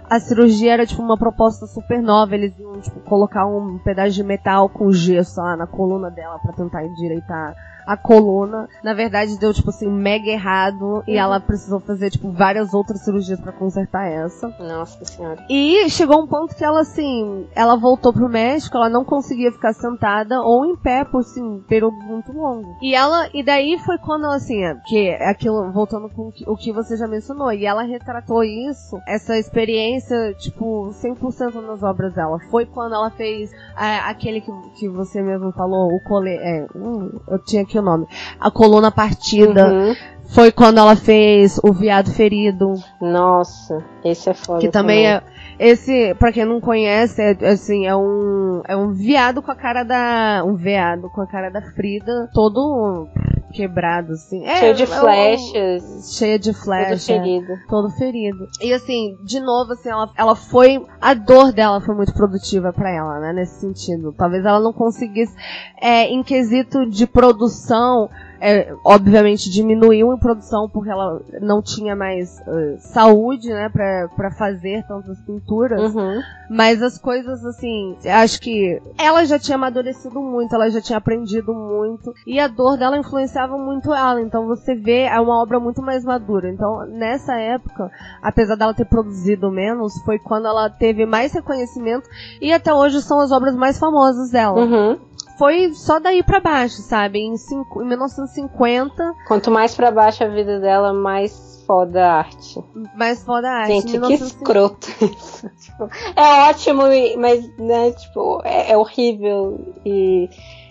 a cirurgia era tipo uma proposta super nova. Eles iam tipo, colocar um pedaço de metal com gesso lá na coluna dela para tentar endireitar a coluna. Na verdade, deu, tipo assim, mega errado. Uhum. E ela precisou fazer, tipo, várias outras cirurgias para consertar essa.
Nossa senhora.
E chegou um ponto que ela, assim, ela voltou pro México, ela não conseguia ficar sentada ou em pé por, assim, períodos muito longos. E ela, e daí foi quando ela, assim, é, que aquilo, voltando com o que você já mencionou, e ela retratou isso, essa experiência, tipo, 100% nas obras dela. Foi quando ela fez é, aquele que, que você mesmo falou, o cole, é, hum, eu tinha que o nome. A coluna partida. Uhum. Foi quando ela fez o Viado Ferido.
Nossa, esse é foda.
Que também, também. é. Esse, pra quem não conhece, é, assim, é um. É um viado com a cara da. Um veado com a cara da Frida, todo quebrado, assim.
É, cheio de é, flechas.
cheio de flechas.
Todo ferido.
Todo ferido. E assim, de novo, assim, ela, ela foi. A dor dela foi muito produtiva para ela, né? Nesse sentido. Talvez ela não conseguisse. É, em quesito de produção é, obviamente diminuiu em produção porque ela não tinha mais uh, saúde, né, pra, pra fazer tantas pinturas.
Uhum.
Mas as coisas, assim, acho que ela já tinha amadurecido muito, ela já tinha aprendido muito. E a dor dela influenciava muito ela. Então você vê, é uma obra muito mais madura. Então, nessa época, apesar dela ter produzido menos, foi quando ela teve mais reconhecimento. E até hoje são as obras mais famosas dela.
Uhum.
Foi só daí pra baixo, sabe? Em, cinco, em 1950.
Quanto mais pra baixo a vida dela, mais foda a arte.
Mais foda a arte.
Gente, que 1950. escroto *laughs* isso. tipo, é ótimo, mas, né, tipo, é, é horrível e.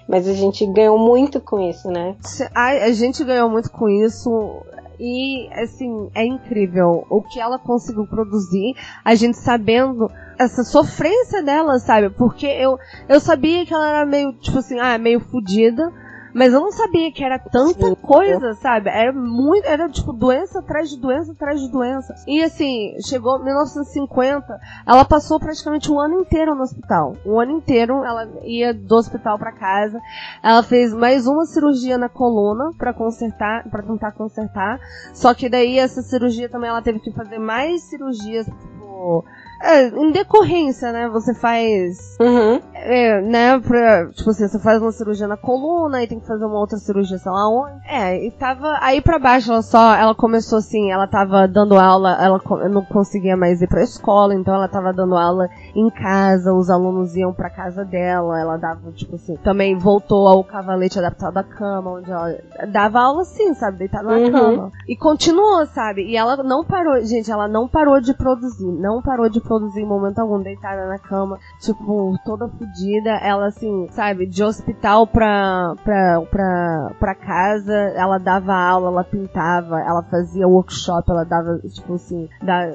Mas a gente ganhou muito com isso, né?
A, a gente ganhou muito com isso. E, assim, é incrível o que ela conseguiu produzir, a gente sabendo essa sofrência dela, sabe? Porque eu, eu sabia que ela era meio, tipo assim, ah, meio fodida. Mas eu não sabia que era tanta coisa, sabe? Era muito. Era tipo doença atrás de doença atrás de doença. E assim, chegou 1950, ela passou praticamente um ano inteiro no hospital. Um ano inteiro ela ia do hospital para casa. Ela fez mais uma cirurgia na coluna para consertar, para tentar consertar. Só que daí essa cirurgia também ela teve que fazer mais cirurgias, tipo é, em decorrência, né? Você faz.
Uhum.
É, né? Pra, tipo assim, você faz uma cirurgia na coluna e tem que fazer uma outra cirurgia, sei lá onde. É, e tava aí pra baixo, ela só. Ela começou assim, ela tava dando aula, ela não conseguia mais ir pra escola, então ela tava dando aula em casa, os alunos iam pra casa dela, ela dava, tipo assim, também voltou ao cavalete adaptado à cama, onde ela dava aula assim, sabe? Deitada na uhum. cama. E continuou, sabe? E ela não parou, gente, ela não parou de produzir, não parou de produzir produzir em momento algum, deitada na cama, tipo, toda fodida. Ela, assim, sabe, de hospital pra, pra, pra, pra casa, ela dava aula, ela pintava, ela fazia workshop, ela dava, tipo assim, da,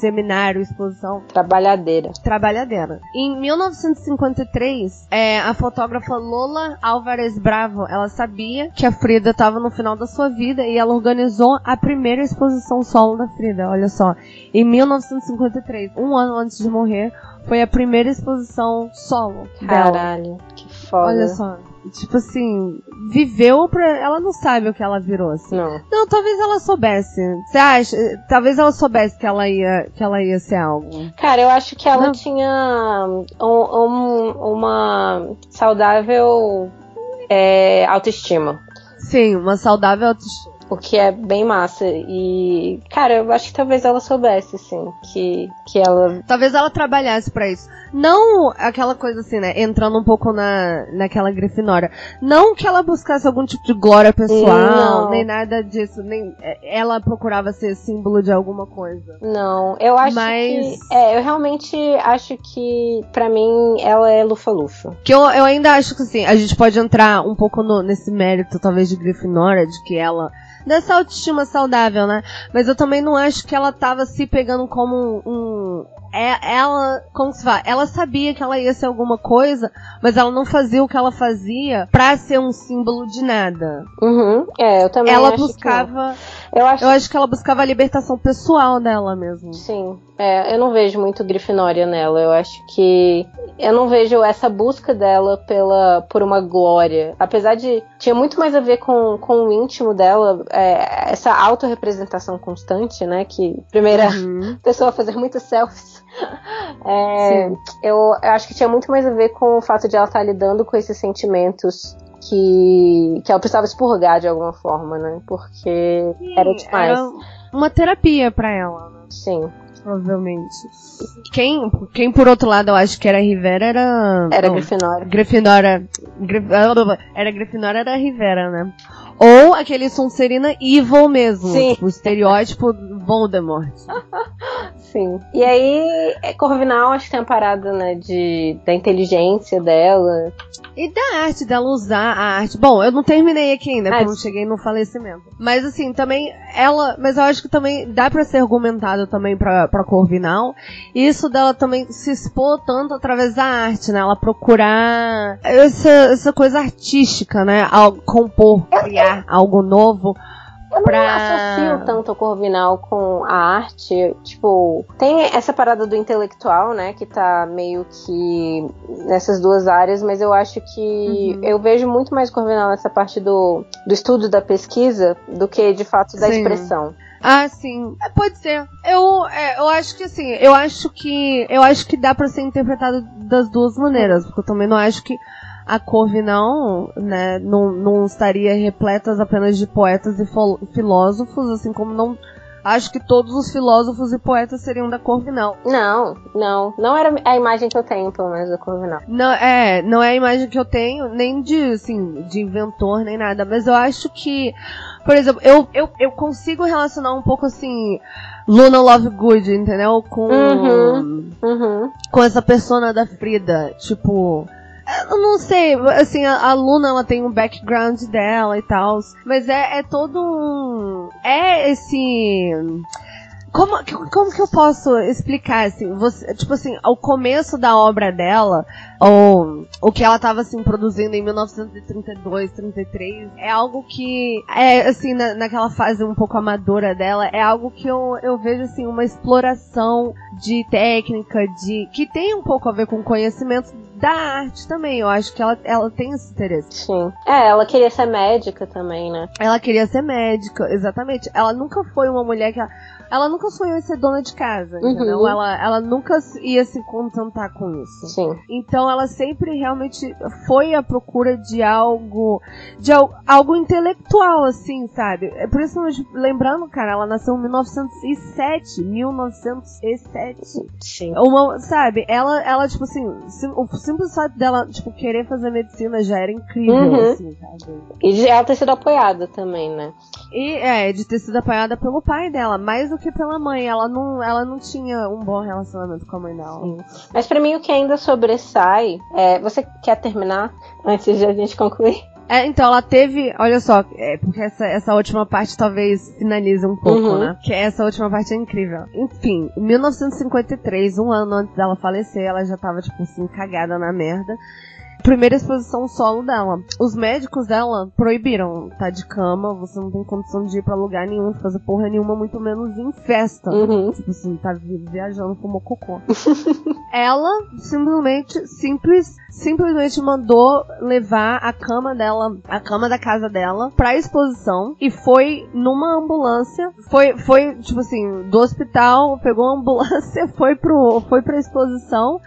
seminário, exposição.
Trabalhadeira.
Trabalhadeira. Em 1953, é, a fotógrafa Lola Álvares Bravo, ela sabia que a Frida estava no final da sua vida e ela organizou a primeira exposição solo da Frida, olha só. Em 1953, um ano antes de morrer, foi a primeira exposição solo.
Caralho, dela. que foda.
Olha só. Tipo assim, viveu pra. Ela não sabe o que ela virou, assim.
Não.
Não, talvez ela soubesse. Você acha? Talvez ela soubesse que ela ia, que ela ia ser algo.
Cara, eu acho que ela não. tinha um, um, uma saudável é, autoestima.
Sim, uma saudável autoestima.
O que é bem massa. E, cara, eu acho que talvez ela soubesse, sim, que, que ela.
Talvez ela trabalhasse para isso. Não aquela coisa assim, né? Entrando um pouco na, naquela grifinória. Não que ela buscasse algum tipo de glória pessoal, não. nem nada disso. Nem, é, ela procurava ser símbolo de alguma coisa.
Não, eu acho Mas... que. É, eu realmente acho que, para mim, ela é lufa-lufa.
Que eu, eu ainda acho que, assim, a gente pode entrar um pouco no, nesse mérito, talvez, de grifinória, de que ela dessa autoestima saudável, né? Mas eu também não acho que ela tava se pegando como um, é, ela, como se fala, ela sabia que ela ia ser alguma coisa, mas ela não fazia o que ela fazia pra ser um símbolo de nada.
Uhum. É, eu também
ela
acho
buscava,
que eu acho...
eu acho que ela buscava a libertação pessoal dela mesmo.
Sim. É, eu não vejo muito Grifinória nela. Eu acho que eu não vejo essa busca dela pela por uma glória. Apesar de tinha muito mais a ver com, com o íntimo dela, é, essa autorrepresentação constante, né? Que primeira uhum. *laughs* pessoa a fazer muitas selfies. É, eu, eu acho que tinha muito mais a ver com o fato de ela estar lidando com esses sentimentos que, que ela precisava expurgar de alguma forma, né? Porque Sim, era demais. Era
uma terapia para ela. Né?
Sim
provavelmente. Quem, quem por outro lado eu acho que era Rivera era.
Era Grifinória.
Grifinória. Era Grifinória era Rivera, né? Ou aquele Sonserina evil mesmo. Sim. Tipo, o estereótipo Voldemort. *laughs*
Sim. E aí, é, Corvinal acho que tem a parada, né, de, da inteligência dela.
E da arte dela usar a arte. Bom, eu não terminei aqui ainda, porque eu não cheguei no falecimento. Mas assim, também ela. Mas eu acho que também dá para ser argumentado também pra, pra Corvinal. Isso dela também se expor tanto através da arte, né? Ela procurar essa, essa coisa artística, né? Ao compor, criar algo novo
Eu pra... não associo tanto o Corvinal com a arte. Tipo, tem essa parada do intelectual, né? Que tá meio que nessas duas áreas, mas eu acho que uhum. eu vejo muito mais Corvinal nessa parte do, do estudo da pesquisa do que de fato da Sim. expressão.
Ah, sim. É, pode ser. Eu, é, eu acho que assim, eu acho que. Eu acho que dá para ser interpretado das duas maneiras. Porque eu também não acho que a Corvinal, né, não, não estaria repleta apenas de poetas e filósofos, assim como não acho que todos os filósofos e poetas seriam da Corvinal.
Não, não. Não era a imagem que eu tenho, pelo menos, da Corvinal.
Não, é, não é a imagem que eu tenho, nem de, assim, de inventor, nem nada. Mas eu acho que, por exemplo, eu, eu, eu consigo relacionar um pouco, assim, Luna Lovegood, entendeu? Com,
uhum, uhum.
com essa persona da Frida. Tipo, eu não sei, assim, a, a Luna ela tem um background dela e tal, mas é, é todo um. É esse. Como, como que eu posso explicar, assim, você, tipo assim, o começo da obra dela, ou o que ela estava assim, produzindo em 1932, 33, é algo que, é, assim, na, naquela fase um pouco amadora dela, é algo que eu, eu vejo, assim, uma exploração de técnica, de, que tem um pouco a ver com conhecimento da arte também. Eu acho que ela, ela tem esse interesse.
Sim. É, ela queria ser médica também, né?
Ela queria ser médica, exatamente. Ela nunca foi uma mulher que. Ela, ela nunca sonhou em ser dona de casa, uhum. entendeu? Ela, ela nunca ia se contentar com isso.
Sim.
Então ela sempre realmente foi à procura de algo, de algo, algo intelectual, assim, sabe? É por isso, lembrando, cara, ela nasceu em 1907, 1907.
Sim.
Uma, sabe? Ela, ela tipo assim, o simples fato dela, tipo, querer fazer medicina já era incrível, uhum. assim, sabe?
E de ela ter sido apoiada também, né?
E, é, de ter sido apoiada pelo pai dela, mais do que pela mãe. Ela não, ela não tinha um bom relacionamento com a mãe dela. Sim.
Mas para mim o que ainda sobressai é. Você quer terminar antes de a gente concluir?
É, então, ela teve. Olha só, é, porque essa, essa última parte talvez finalize um pouco, uhum. né? Que essa última parte é incrível. Enfim, em 1953, um ano antes dela falecer, ela já tava, tipo assim, cagada na merda primeira exposição solo dela. Os médicos dela proibiram, tá de cama, você não tem condição de ir pra lugar nenhum, de fazer porra nenhuma, muito menos em festa.
Uhum.
Tipo assim, tá viajando como cocô. *laughs* ela simplesmente, simples, simplesmente mandou levar a cama dela, a cama da casa dela, pra exposição e foi numa ambulância, foi, foi tipo assim, do hospital, pegou a ambulância, *laughs* foi pro, foi pra exposição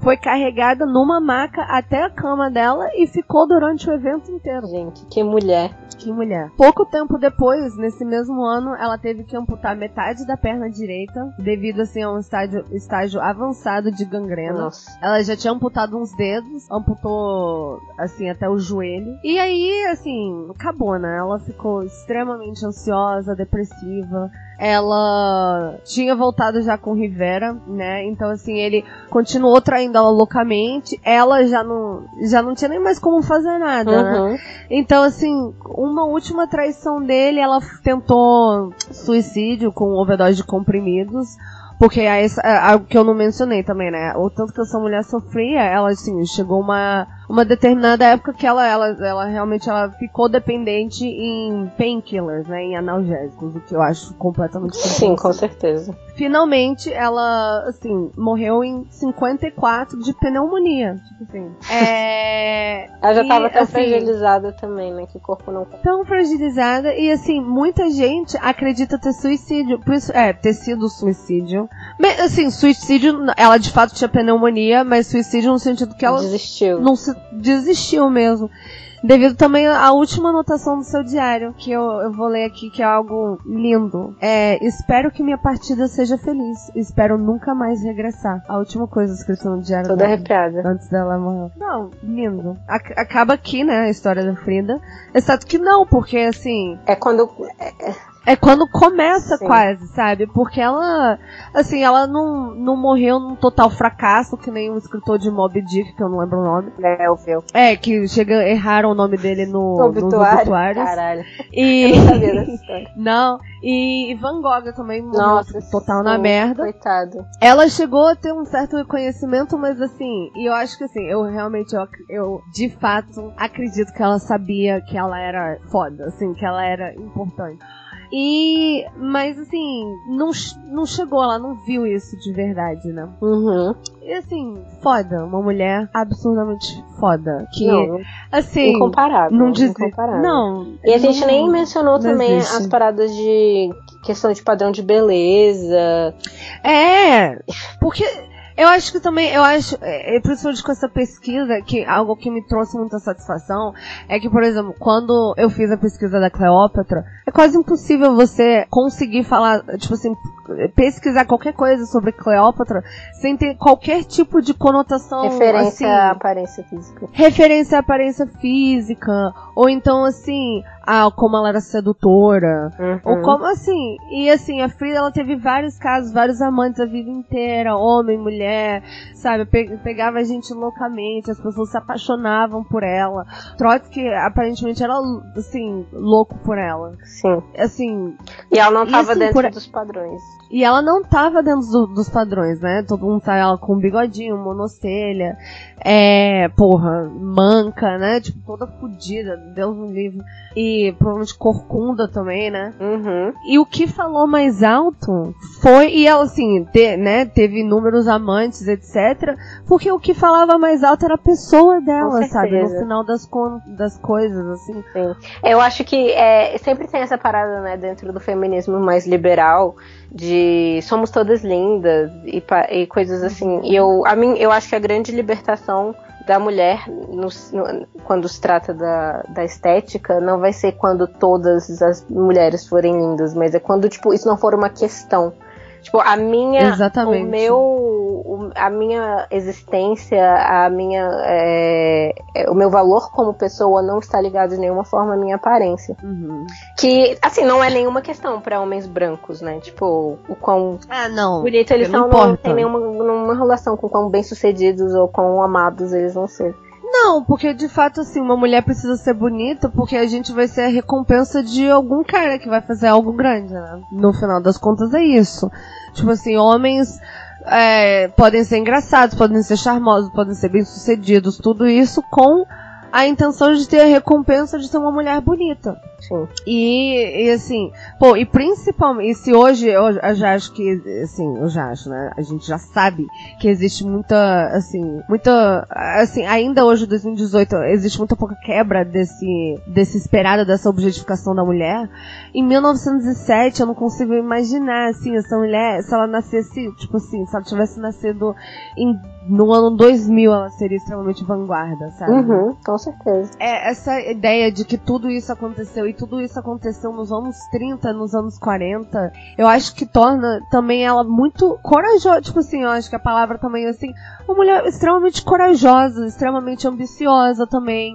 foi carregada numa maca até a cama dela e ficou durante o evento inteiro.
Gente, que mulher.
Que mulher. Pouco tempo depois, nesse mesmo ano, ela teve que amputar metade da perna direita devido assim a um estágio, estágio avançado de gangrena.
Nossa.
Ela já tinha amputado uns dedos, amputou assim até o joelho. E aí, assim, acabou, né? Ela ficou extremamente ansiosa, depressiva ela tinha voltado já com Rivera, né? Então assim, ele continuou traindo ela loucamente, ela já não já não tinha nem mais como fazer nada, né? uhum. né? Então assim, uma última traição dele, ela tentou suicídio com overdose de comprimidos. Porque é algo que eu não mencionei também, né? O tanto que essa mulher sofria, ela, assim, chegou uma, uma determinada época que ela, ela, ela realmente ela ficou dependente em painkillers, né? Em analgésicos, o que eu acho completamente
Sim, com certeza.
Finalmente, ela, assim, morreu em 54 de pneumonia. Tipo assim. É...
Ela já estava tão assim, fragilizada também, né? Que o corpo não.
Tão fragilizada. E, assim, muita gente acredita ter suicídio. Por isso, é, ter sido suicídio. Mas, assim, suicídio, ela de fato tinha pneumonia, mas suicídio no sentido que ela.
Desistiu.
Não se, desistiu mesmo. Devido também à última anotação do seu diário, que eu, eu vou ler aqui, que é algo lindo. É, espero que minha partida seja feliz. Espero nunca mais regressar. A última coisa escrita no diário
Toda dela, arrepiada.
Antes dela morrer. Não, lindo. Acaba aqui, né, a história da Frida. Exceto que não, porque assim.
É quando. É,
é é quando começa Sim. quase, sabe? Porque ela, assim, ela não, não morreu num total fracasso, que nem um escritor de Mob Dick, que eu não lembro o nome.
É, o meu.
É, que chega, erraram o nome dele no,
no obituário. obituários.
Caralho.
E... Eu *laughs* não sabia dessa história.
não. E Van Gogh também morreu
Nossa,
total
sim,
na merda.
Coitado.
Ela chegou a ter um certo reconhecimento, mas assim, e eu acho que assim, eu realmente, eu, eu de fato acredito que ela sabia que ela era foda, assim, que ela era importante. E. Mas assim, não, não chegou, ela não viu isso de verdade, né?
Uhum.
E assim, foda, uma mulher absurdamente foda. Que,
Não,
assim.
incomparável.
Não diz.
incomparável.
Não.
E a gente
não-
nem mencionou também
existe.
as paradas de questão de padrão de beleza.
É, porque eu acho que também, eu acho, é, é, principalmente com essa pesquisa, que algo que me trouxe muita satisfação é que, por exemplo, quando eu fiz a pesquisa da Cleópatra, quase impossível você conseguir falar, tipo assim, pesquisar qualquer coisa sobre Cleópatra sem ter qualquer tipo de conotação,
referência
assim,
à aparência física.
referência à aparência física, ou então assim, a como ela era sedutora, ou
Uhum.
como assim? E assim, a Frida ela teve vários casos, vários amantes a vida inteira, homem, mulher, sabe? Pe- pegava a gente loucamente, as pessoas se apaixonavam por ela. Trotsky aparentemente era assim, louco por ela.
Sim.
Assim,
E ela não tava dentro
por-
dos padrões.
e ela não tava dentro do- dos padrões, né? Todo mundo sabe ela com bigodinho, monocelha, é, porra, manca, né? Tipo, toda fodida, Deus no livre. E provavelmente corcunda também, né?
Uhum.
E o que falou mais alto foi, e ela assim, te- né, teve inúmeros amantes, etc. Porque o que falava mais alto era a pessoa dela, sabe? No final das, das coisas, assim.
Eu acho que é, sempre tem essa parada, né, dentro do feminismo mais liberal, de somos todas lindas e, e coisas assim. E eu, a mim, eu acho que a grande libertação da mulher, no- no- quando se trata da, da estética, não vai ser quando todas as mulheres forem lindas, mas é quando, tipo, isso não for uma questão. Tipo, a minha.
Exatamente.
O meu. o- a minha existência, a minha. é, é, o meu valor como pessoa não está ligado de nenhuma forma à minha aparência.
Uhum.
Que, assim, não é nenhuma questão pra homens brancos, né? Tipo, o quão
Ah, não.
bonito eles
não
são não tem nenhuma, nenhuma relação com quão bem-sucedidos ou quão amados eles vão ser.
Não, porque de fato, assim, uma mulher precisa ser bonita porque a gente vai ser a recompensa de algum cara que vai fazer algo grande, né? No final das contas é isso. Tipo assim, homens é, podem ser engraçados, podem ser charmosos, podem ser bem-sucedidos, tudo isso com a intenção de ter a recompensa de ser uma mulher bonita.
Sim.
E, e assim, pô, e principalmente, e se hoje eu, eu já acho que, assim, eu já acho, né? A gente já sabe que existe muita, assim, muita, assim, ainda hoje, 2018, existe muita pouca quebra desse, desse esperado, dessa objetificação da mulher. Em 1907, eu não consigo imaginar, assim, essa mulher, se ela nascesse, tipo assim, se ela tivesse nascido em, no ano 2000, ela seria extremamente vanguarda, sabe?
Uhum, com certeza.
É, essa ideia de que tudo isso aconteceu e tudo isso aconteceu nos anos 30, nos anos 40, eu acho que torna também ela muito corajosa. Tipo assim, eu acho que a palavra também, assim, uma mulher extremamente corajosa, extremamente ambiciosa também.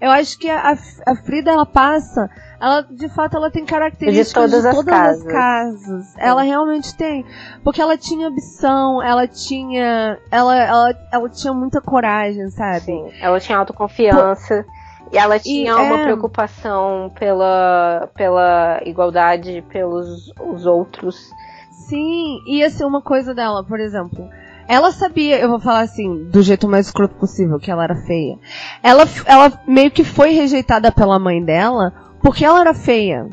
Eu acho que a, a Frida, ela passa, ela, de fato, ela tem características
De todas as casas.
casas. Ela realmente tem. Porque ela tinha ambição, ela tinha, ela, ela, ela tinha muita coragem, sabe?
Sim. Ela tinha autoconfiança. E ela tinha uma
é-
preocupação pela, pela igualdade, pelos os outros.
Sim, ia ser uma coisa dela, por exemplo. Ela sabia, eu vou falar assim, do jeito mais escroto possível, que ela era feia. Ela, ela meio que foi rejeitada pela mãe dela porque ela era feia,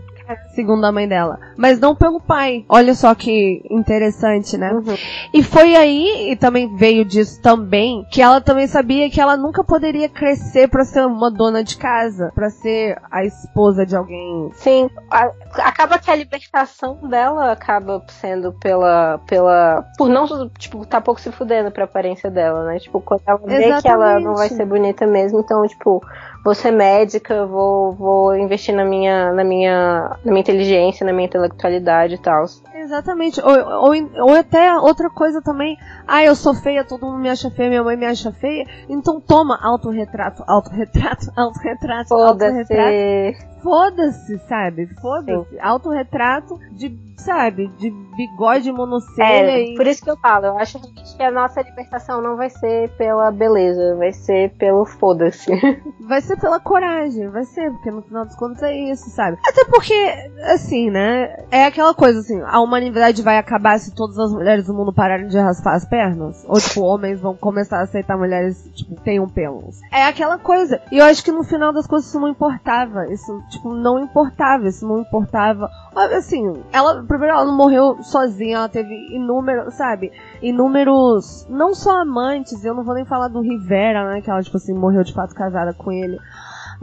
segundo a mãe dela. Mas não pelo pai. Olha só que interessante, né?
Uhum.
E foi aí, e também veio disso também, que ela também sabia que ela nunca poderia crescer pra ser uma dona de casa, pra ser a esposa de alguém.
Sim, a- acaba que a libertação dela acaba sendo pela. pela por não, tipo, tá pouco se fudendo pra aparência dela, né? Tipo, quando ela vê que ela não vai
Exatamente.
ser bonita mesmo, então, tipo, vou ser médica, vou, vou investir na minha, na minha, na minha inteligência, na minha intelectualidade e tal.
Exatamente. Ou, ou, ou até outra coisa também. Ah, eu sou feia, todo mundo me acha feia, minha mãe me acha feia. Então toma autorretrato, autorretrato, *laughs* autorretrato, autorretrato.
Foda-se.
Sabe? Foda-se. Autorretrato de, sabe, de bigode monocelha
É,
e.
por isso que eu falo, eu acho que a nossa libertação não vai ser pela beleza, vai ser pelo foda-se. *laughs*
Vai ser pela coragem, vai ser, porque no final dos contos é isso, sabe? Até porque, assim, né? É aquela coisa assim, a humanidade vai acabar se todas as mulheres do mundo pararem de raspar as pernas? Ou, tipo, homens vão começar a aceitar mulheres, tipo, tenham pelos? É aquela coisa. E eu acho que no final das coisas isso não importava. Isso, tipo, não importava. Isso não importava. Assim, ela, primeiro, ela não morreu sozinha, ela teve inúmeros, sabe? Inúmeros, não só amantes, eu não vou nem falar do Rivera, né? Que ela, tipo assim, morreu de fato casada com ele.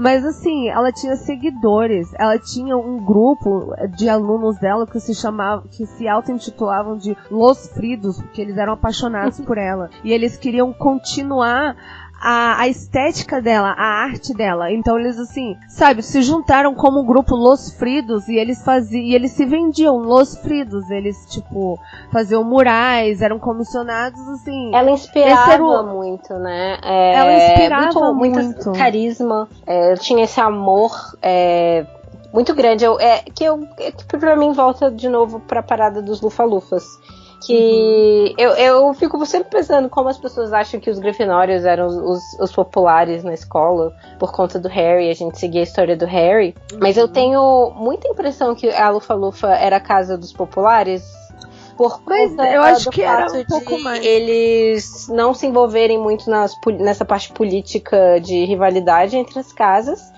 Mas assim, ela tinha seguidores, ela tinha um grupo de alunos dela que se chamavam, que se auto-intitulavam de Los Fridos, porque eles eram apaixonados *laughs* por ela. E eles queriam continuar a, a, estética dela, a arte dela. Então eles assim, sabe, se juntaram como o grupo Los Fridos e eles faziam, e eles se vendiam Los Fridos, eles tipo faziam murais, eram comissionados assim.
Ela inspirava muito, né? É,
ela inspirava muito,
muito, muito carisma, é, tinha esse amor. É, muito grande, eu, é, que eu que pra mim volta de novo pra parada dos Lufalufas. Que eu, eu fico sempre pensando como as pessoas acham que os Grifinórios eram os, os, os, populares na escola, por conta do Harry, a gente seguia a história do Harry. Mas eu uhum. tenho muita impressão que a Lufa-Lufa era a casa dos populares, por
Mas conta eu acho que era um pouco mais.
eles não se envolverem muito nas, nessa parte política de rivalidade entre as casas.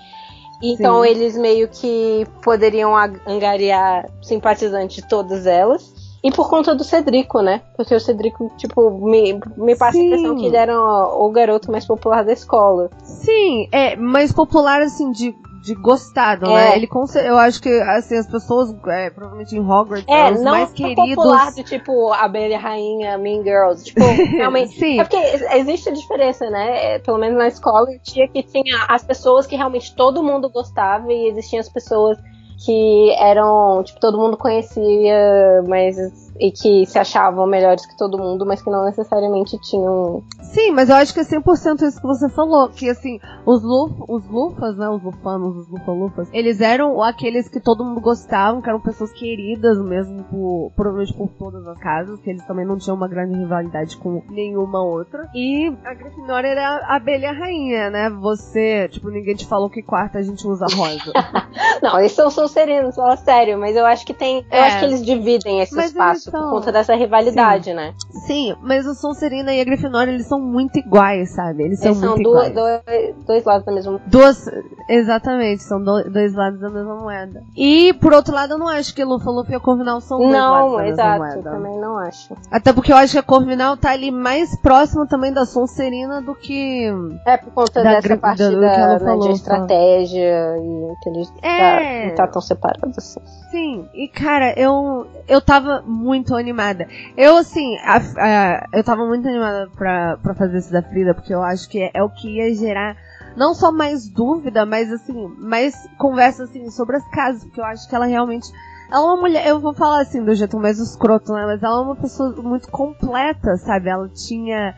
Então Sim. eles meio que poderiam angariar simpatizantes de todas elas. E por conta do Cedrico, né? Porque o Cedrico, tipo, me, me passa Sim. a impressão que ele era o, o garoto mais popular da escola.
Sim, é, mais popular, assim, de de gostado, né? é. né? Ele eu acho que assim as pessoas é, provavelmente em Hogwarts
é,
os
não
mais queridos
popular de tipo Abelha Rainha, Mean Girls, tipo *laughs* realmente.
Sim.
É porque existe a diferença, né? É, pelo menos na escola tinha que tinha as pessoas que realmente todo mundo gostava e existiam as pessoas que eram, tipo, todo mundo conhecia, mas e que se achavam melhores que todo mundo, mas que não necessariamente tinham.
Sim, mas eu acho que é 100% isso que você falou, que assim, os, luf, os lufas, né, os lufanos, os lufalufas, eles eram aqueles que todo mundo gostava, que eram pessoas queridas mesmo, por, provavelmente por todas as casas, que eles também não tinham uma grande rivalidade com nenhuma outra. E a Grifinória era a abelha rainha, né? Você, tipo, ninguém te falou que quarta a gente usa rosa. *laughs*
não, eles são serenos, fala sério, mas eu acho que tem. Eu é. acho que eles dividem esse espaço isso, por conta dessa rivalidade,
Sim.
né?
Sim, mas o Sonserina e a Grifinória, eles são muito iguais, sabe? Eles, eles são, muito
duas,
iguais.
Dois, dois lados da mesma
Duas, exatamente, são do, dois lados da mesma moeda. E, por outro lado, eu não acho que Lufa, Lufa e a Corvinal são dois
não,
lados da
exato,
mesma moeda.
Não, também não acho.
Até porque eu acho que a Corvinal tá ali mais próxima também da Sonserina do que...
É, por conta da dessa parte da, da, né, de estratégia e inteligência. É. Não tá tão separado assim.
Sim, e cara, eu, eu tava muito animada. Eu, assim, a, a, eu tava muito animada pra, pra fazer isso da Frida, porque eu acho que é, é, o que ia gerar não só mais dúvida, mas assim, mais conversa assim sobre as casas, porque eu acho que ela realmente. Ela é uma mulher, eu vou falar assim do jeito mais escroto, né? Mas ela é uma pessoa muito completa, sabe? Ela tinha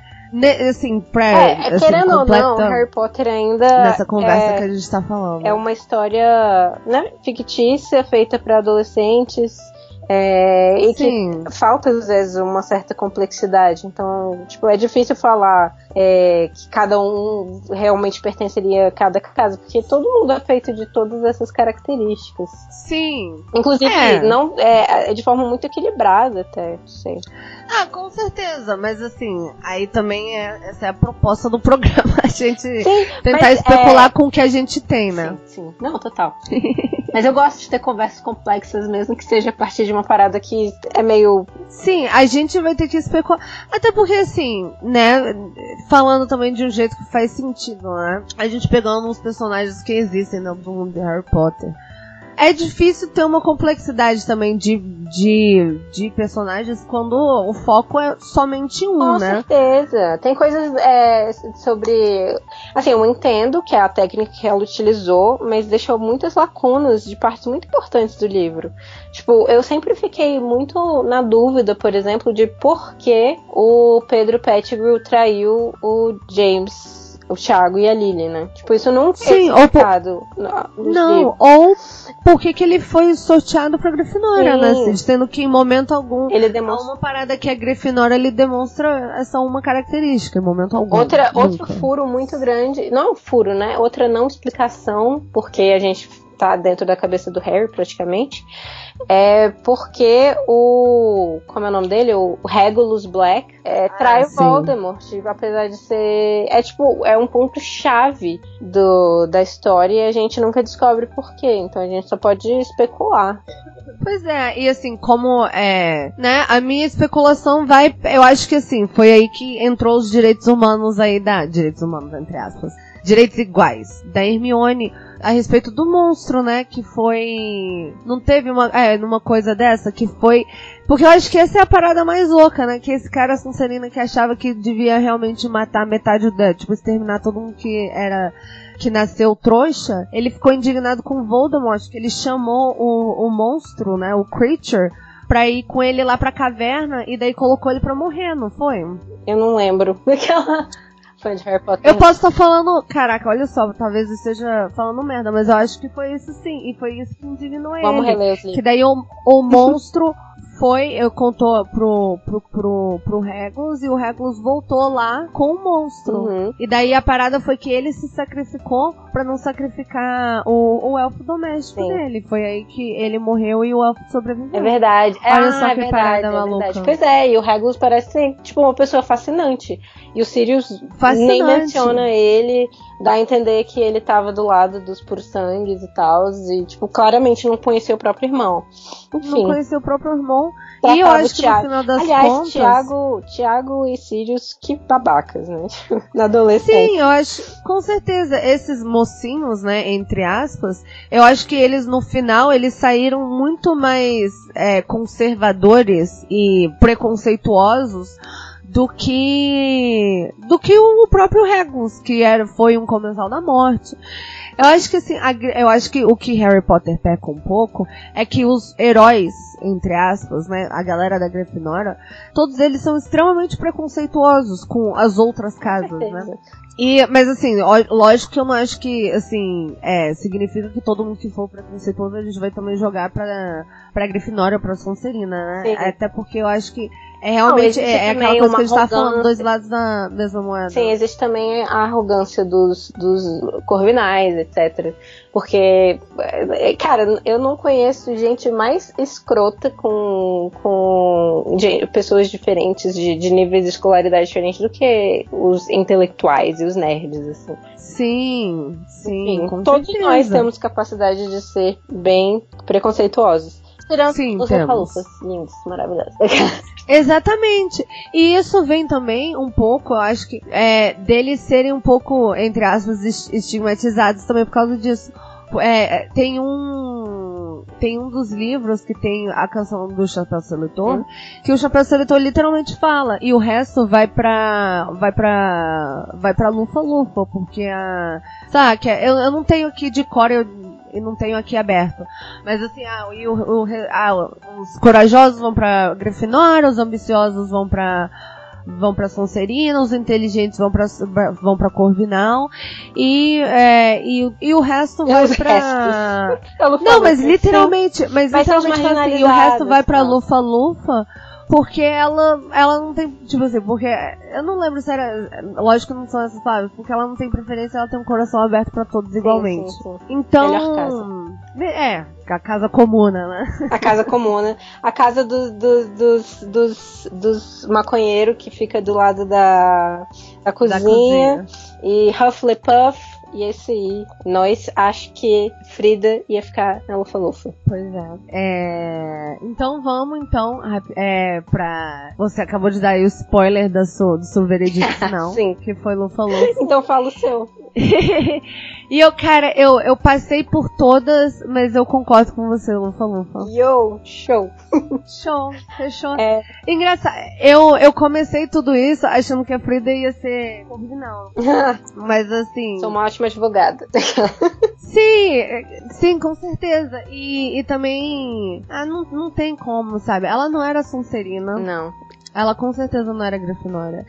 assim, pra.
É,
assim,
querendo ou não, Harry Potter ainda.
Nessa conversa é, que a gente tá falando.
É uma história, né, fictícia, feita para adolescentes. É, e Sim. que falta às vezes uma certa complexidade. Então, tipo, é difícil falar é, que cada um realmente pertenceria a cada casa, porque todo mundo é feito de todas essas características.
Sim.
Inclusive, é. não é, é de forma muito equilibrada, até, sei.
Ah, com certeza, mas assim, aí também é, essa é a proposta do *laughs* programa, a gente sim, tentar especular é... com o que a gente tem, né?
Sim, sim. Não, total. *laughs* mas eu gosto de ter conversas complexas, mesmo que seja a partir de uma parada que é meio.
Sim, a gente vai ter que especular. Até porque, assim, né, falando também de um jeito que faz sentido, né? A gente pegando uns personagens que existem no mundo de Harry Potter é difícil ter uma complexidade também de, de, de personagens quando o foco é somente um,
Com
né?
Com certeza. Tem coisas é, sobre. Assim, eu entendo que é a técnica que ela utilizou, mas deixou muitas lacunas de partes muito importantes do livro. Tipo, eu sempre fiquei muito na dúvida, por exemplo, de por que o Pedro Pettigrew traiu o James o Thiago e a Lily, né? Tipo, isso não é
Sim, ou por... Não, livros. ou por que ele foi sorteado pra Grifinória, né? Assim, sendo que em momento algum
ele demonstra
uma parada que a Grifinória ele demonstra essa uma característica, em momento algum.
Outra, outro furo muito grande, não é um furo, né? Outra não explicação, porque a gente tá dentro da cabeça do Harry praticamente é porque o. Como é o nome dele? O Regulus Black é, ah, trai o Voldemort, apesar de ser. É tipo, é um ponto-chave da história e a gente nunca descobre porquê. Então a gente só pode especular.
Pois é, e assim, como é, né, a minha especulação vai, eu acho que assim, foi aí que entrou os direitos humanos aí da, direitos humanos entre aspas, direitos iguais da Hermione a respeito do monstro, né? Que foi. Não teve uma. É, numa coisa dessa, que foi. Porque eu acho que essa é a parada mais louca, né? Que esse cara Sonserina que achava que devia realmente matar metade do. Tipo, exterminar todo mundo que era. Que nasceu trouxa, ele ficou indignado com Voldemort, que ele chamou o, o monstro, né? O Creature, pra ir com ele lá pra caverna e daí colocou ele pra morrer, não foi?
Eu não lembro. *laughs* Aquela fã de Harry Potter.
Eu posso estar tá falando. Caraca, olha só, talvez eu esteja falando merda, mas eu acho que foi isso sim. E foi isso que indignou
Vamos ele. Vamos reler
Que daí o, o monstro foi, eu contou pro, pro, pro, pro Regulus e o Regulus voltou lá com o monstro. Uhum. E daí a parada foi que ele se sacrificou para não sacrificar o, o elfo doméstico Sim. dele. Foi aí que ele morreu e o elfo sobreviveu.
É verdade. Olha ah, só é que verdade, parada é maluca. Verdade. Pois é, e o Regulus parece ser, tipo, uma pessoa fascinante. E o Sirius fascinante. nem menciona ele, dá a entender que ele tava do lado dos por-sangues e tal, e, tipo, claramente não conheceu o próprio irmão. Enfim.
Não conheceu o próprio irmão. E eu acho que no final das
Aliás,
contas...
Thiago, Thiago e Sirius, que babacas, né? *laughs* Na adolescência.
Sim, eu acho, com certeza, esses mocinhos, né, entre aspas, eu acho que eles, no final, eles saíram muito mais é, conservadores e preconceituosos do que do que o próprio Regulus, que era, foi um comensal da morte. Eu acho que assim, a, eu acho que o que Harry Potter peca um pouco é que os heróis, entre aspas, né, a galera da Grifinória, todos eles são extremamente preconceituosos com as outras casas, né? *laughs* E, mas assim, lógico que eu não acho que, assim, é, significa que todo mundo que for preconceituoso a gente vai também jogar pra, pra Grifinória ou pra Sonserina, né? Sim. Até porque eu acho que é realmente não, é, é aquela coisa que a gente tá falando, dois lados da mesma moeda.
Sim, existe também a arrogância dos, dos corvinais, etc. Porque, é, cara, eu não conheço gente mais escrota com, com de, pessoas diferentes, de, de níveis de escolaridade diferentes do que os intelectuais e os nerds, assim.
Sim, sim. Enfim,
todos
certeza.
nós temos capacidade de ser bem preconceituosos. Tirando Sim, os temos. lindos, maravilhosos. *laughs*
Exatamente. E isso vem também um pouco, eu acho que, é, deles serem um pouco, entre aspas, estigmatizados também por causa disso. É, tem um tem um dos livros que tem a canção do Chapéu Seletor, hum. que o Chapéu Seletor literalmente fala e o resto vai pra vai pra vai pra Lufa Lufa, porque a sabe, eu, eu não tenho aqui de cor, eu e não tenho aqui aberto. Mas assim, ah, e o, o ah, os corajosos vão pra Grifinória, os ambiciosos vão pra vão para Sonserina, os inteligentes vão para vão para Corvinal e, é, e, e o resto vai para *laughs* não, mas literalmente, mas literalmente assim, e o resto vai para Lufa Lufa porque ela, ela não tem, tipo assim, porque eu não lembro se era, lógico que não são essas palavras, porque ela não tem preferência, ela tem um coração aberto para todos igualmente. Sim, sim, sim. Então, é, a casa comuna, né?
A casa comuna, a casa do, do, dos, dos, dos maconheiros que fica do lado da, da cozinha, da cozinha. e Hufflepuff e esse aí, nós acho que Frida ia ficar na Lufa-Lufa.
Pois é. é. Então vamos então é, pra. Você acabou de dar aí o spoiler da sua, do seu veredito *laughs* final.
Sim.
Que foi Lufa-Lufa.
então fala o seu. *laughs*
e eu, cara, eu, eu passei por todas, mas eu concordo com você, Lufa Lufa.
Yo, show.
show, fechou. É. Engraçado, eu, eu comecei tudo isso achando que a Frida ia ser original. *laughs* mas assim.
Sou uma ótima advogada. *laughs*
sim, sim, com certeza. E, e também. Ah, não, não tem como, sabe? Ela não era Sonserina.
Não.
Ela com certeza não era Grifinória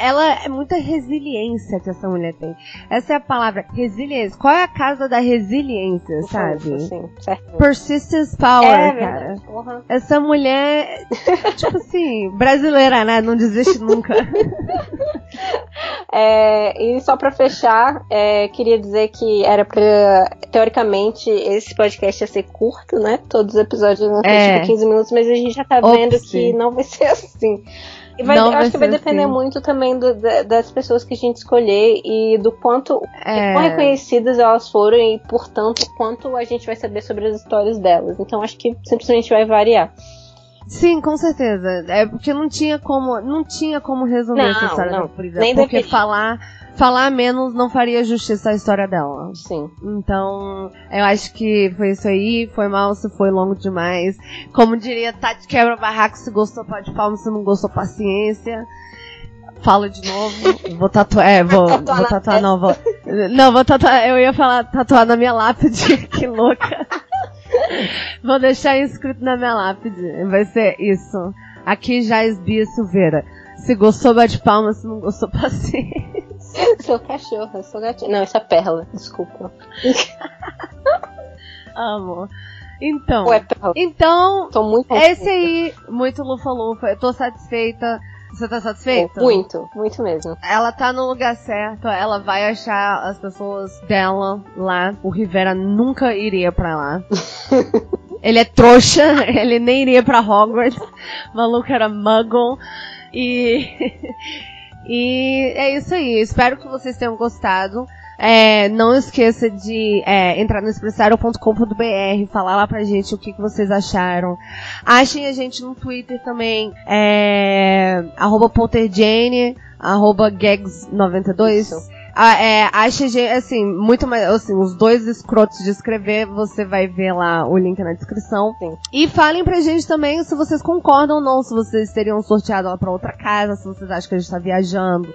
ela é muita resiliência que essa mulher tem. Essa é a palavra, resiliência. Qual é a casa da resiliência, sabe?
Sim, certo.
Persistence power,
É
cara. Essa mulher, *laughs* tipo assim, brasileira, né? Não desiste nunca. *laughs*
É, e só pra fechar, é, queria dizer que era pra. Teoricamente, esse podcast ia ser curto, né? Todos os episódios não
É.
é. 15 minutos, mas a gente já tá
Ops.
vendo que não vai ser assim. E vai, eu
vai
acho que vai depender
assim.
muito também do- da- das pessoas que a gente escolher e do quanto
É.
quão reconhecidas elas foram e, portanto, quanto a gente vai saber sobre as histórias delas. Então acho que simplesmente vai variar.
Sim, com certeza. É porque não tinha como, não tinha como resumir
Não,
essa história
não.
da Frida.
Nem
porque
deveria.
falar, falar menos não faria justiça à história dela.
Sim.
Então, eu acho que foi isso aí. Foi mal se foi longo demais. Como diria Tati Quebra Barraco, se gostou, pode palma, se não gostou, paciência. Falo de novo. *laughs* Vou tatuar. É, vou,
Tatuar
vou tatuar, não, vou. Não, vou tatuar. Eu ia falar tatuar na minha lápide. *laughs* que louca. *laughs* Vou deixar inscrito na minha lápide. Vai ser isso. Aqui já Bia Silveira. Se gostou, bate palma. Se não gostou, paciência.
Seu cachorro, eu sou gatinho. Não, isso é perla, desculpa. *laughs*
Amo. Então.
Ué, perla.
Então,
Tô muito
esse aí, muito lufa-lufa. Eu tô satisfeita. Você tá satisfeita?
Muito, muito mesmo.
Ela tá no lugar certo, ela vai achar as pessoas dela lá. O Rivera nunca iria pra lá. *laughs* ele é trouxa, ele nem iria pra Hogwarts. O maluco era muggle. E. e é isso aí. Espero que vocês tenham gostado. É, não esqueça de é, entrar no expressaram.com.br, falar lá pra gente o que, que vocês acharam. Achem a gente no Twitter também, é, arroba polterjane, arroba gags92. Ah, é, assim, muito mais, assim, os dois escrotos de escrever, você vai ver lá o link na descrição.
Sim.
E falem pra gente também se vocês concordam ou não, se vocês teriam sorteado ela pra outra casa, se vocês acham que a gente tá viajando.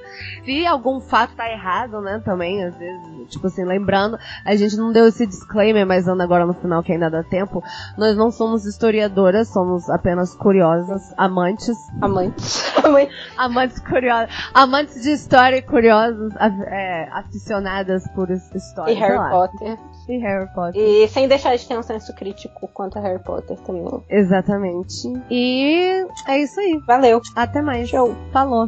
Se algum fato tá errado, né, também, às vezes, tipo assim, lembrando, a gente não deu esse disclaimer, mas anda agora no final que ainda dá tempo. Nós não somos historiadoras, somos apenas curiosas, amantes,
Amantes. *laughs* Amantes.
curiosas, amantes de história e curiosos, a- é, aficionadas por es- história.
E Harry
lá.
Potter.
E Harry Potter.
E sem deixar de ter um senso crítico quanto a Harry Potter também.
Exatamente. E é isso aí.
Valeu.
Até mais.
Show.
Falou.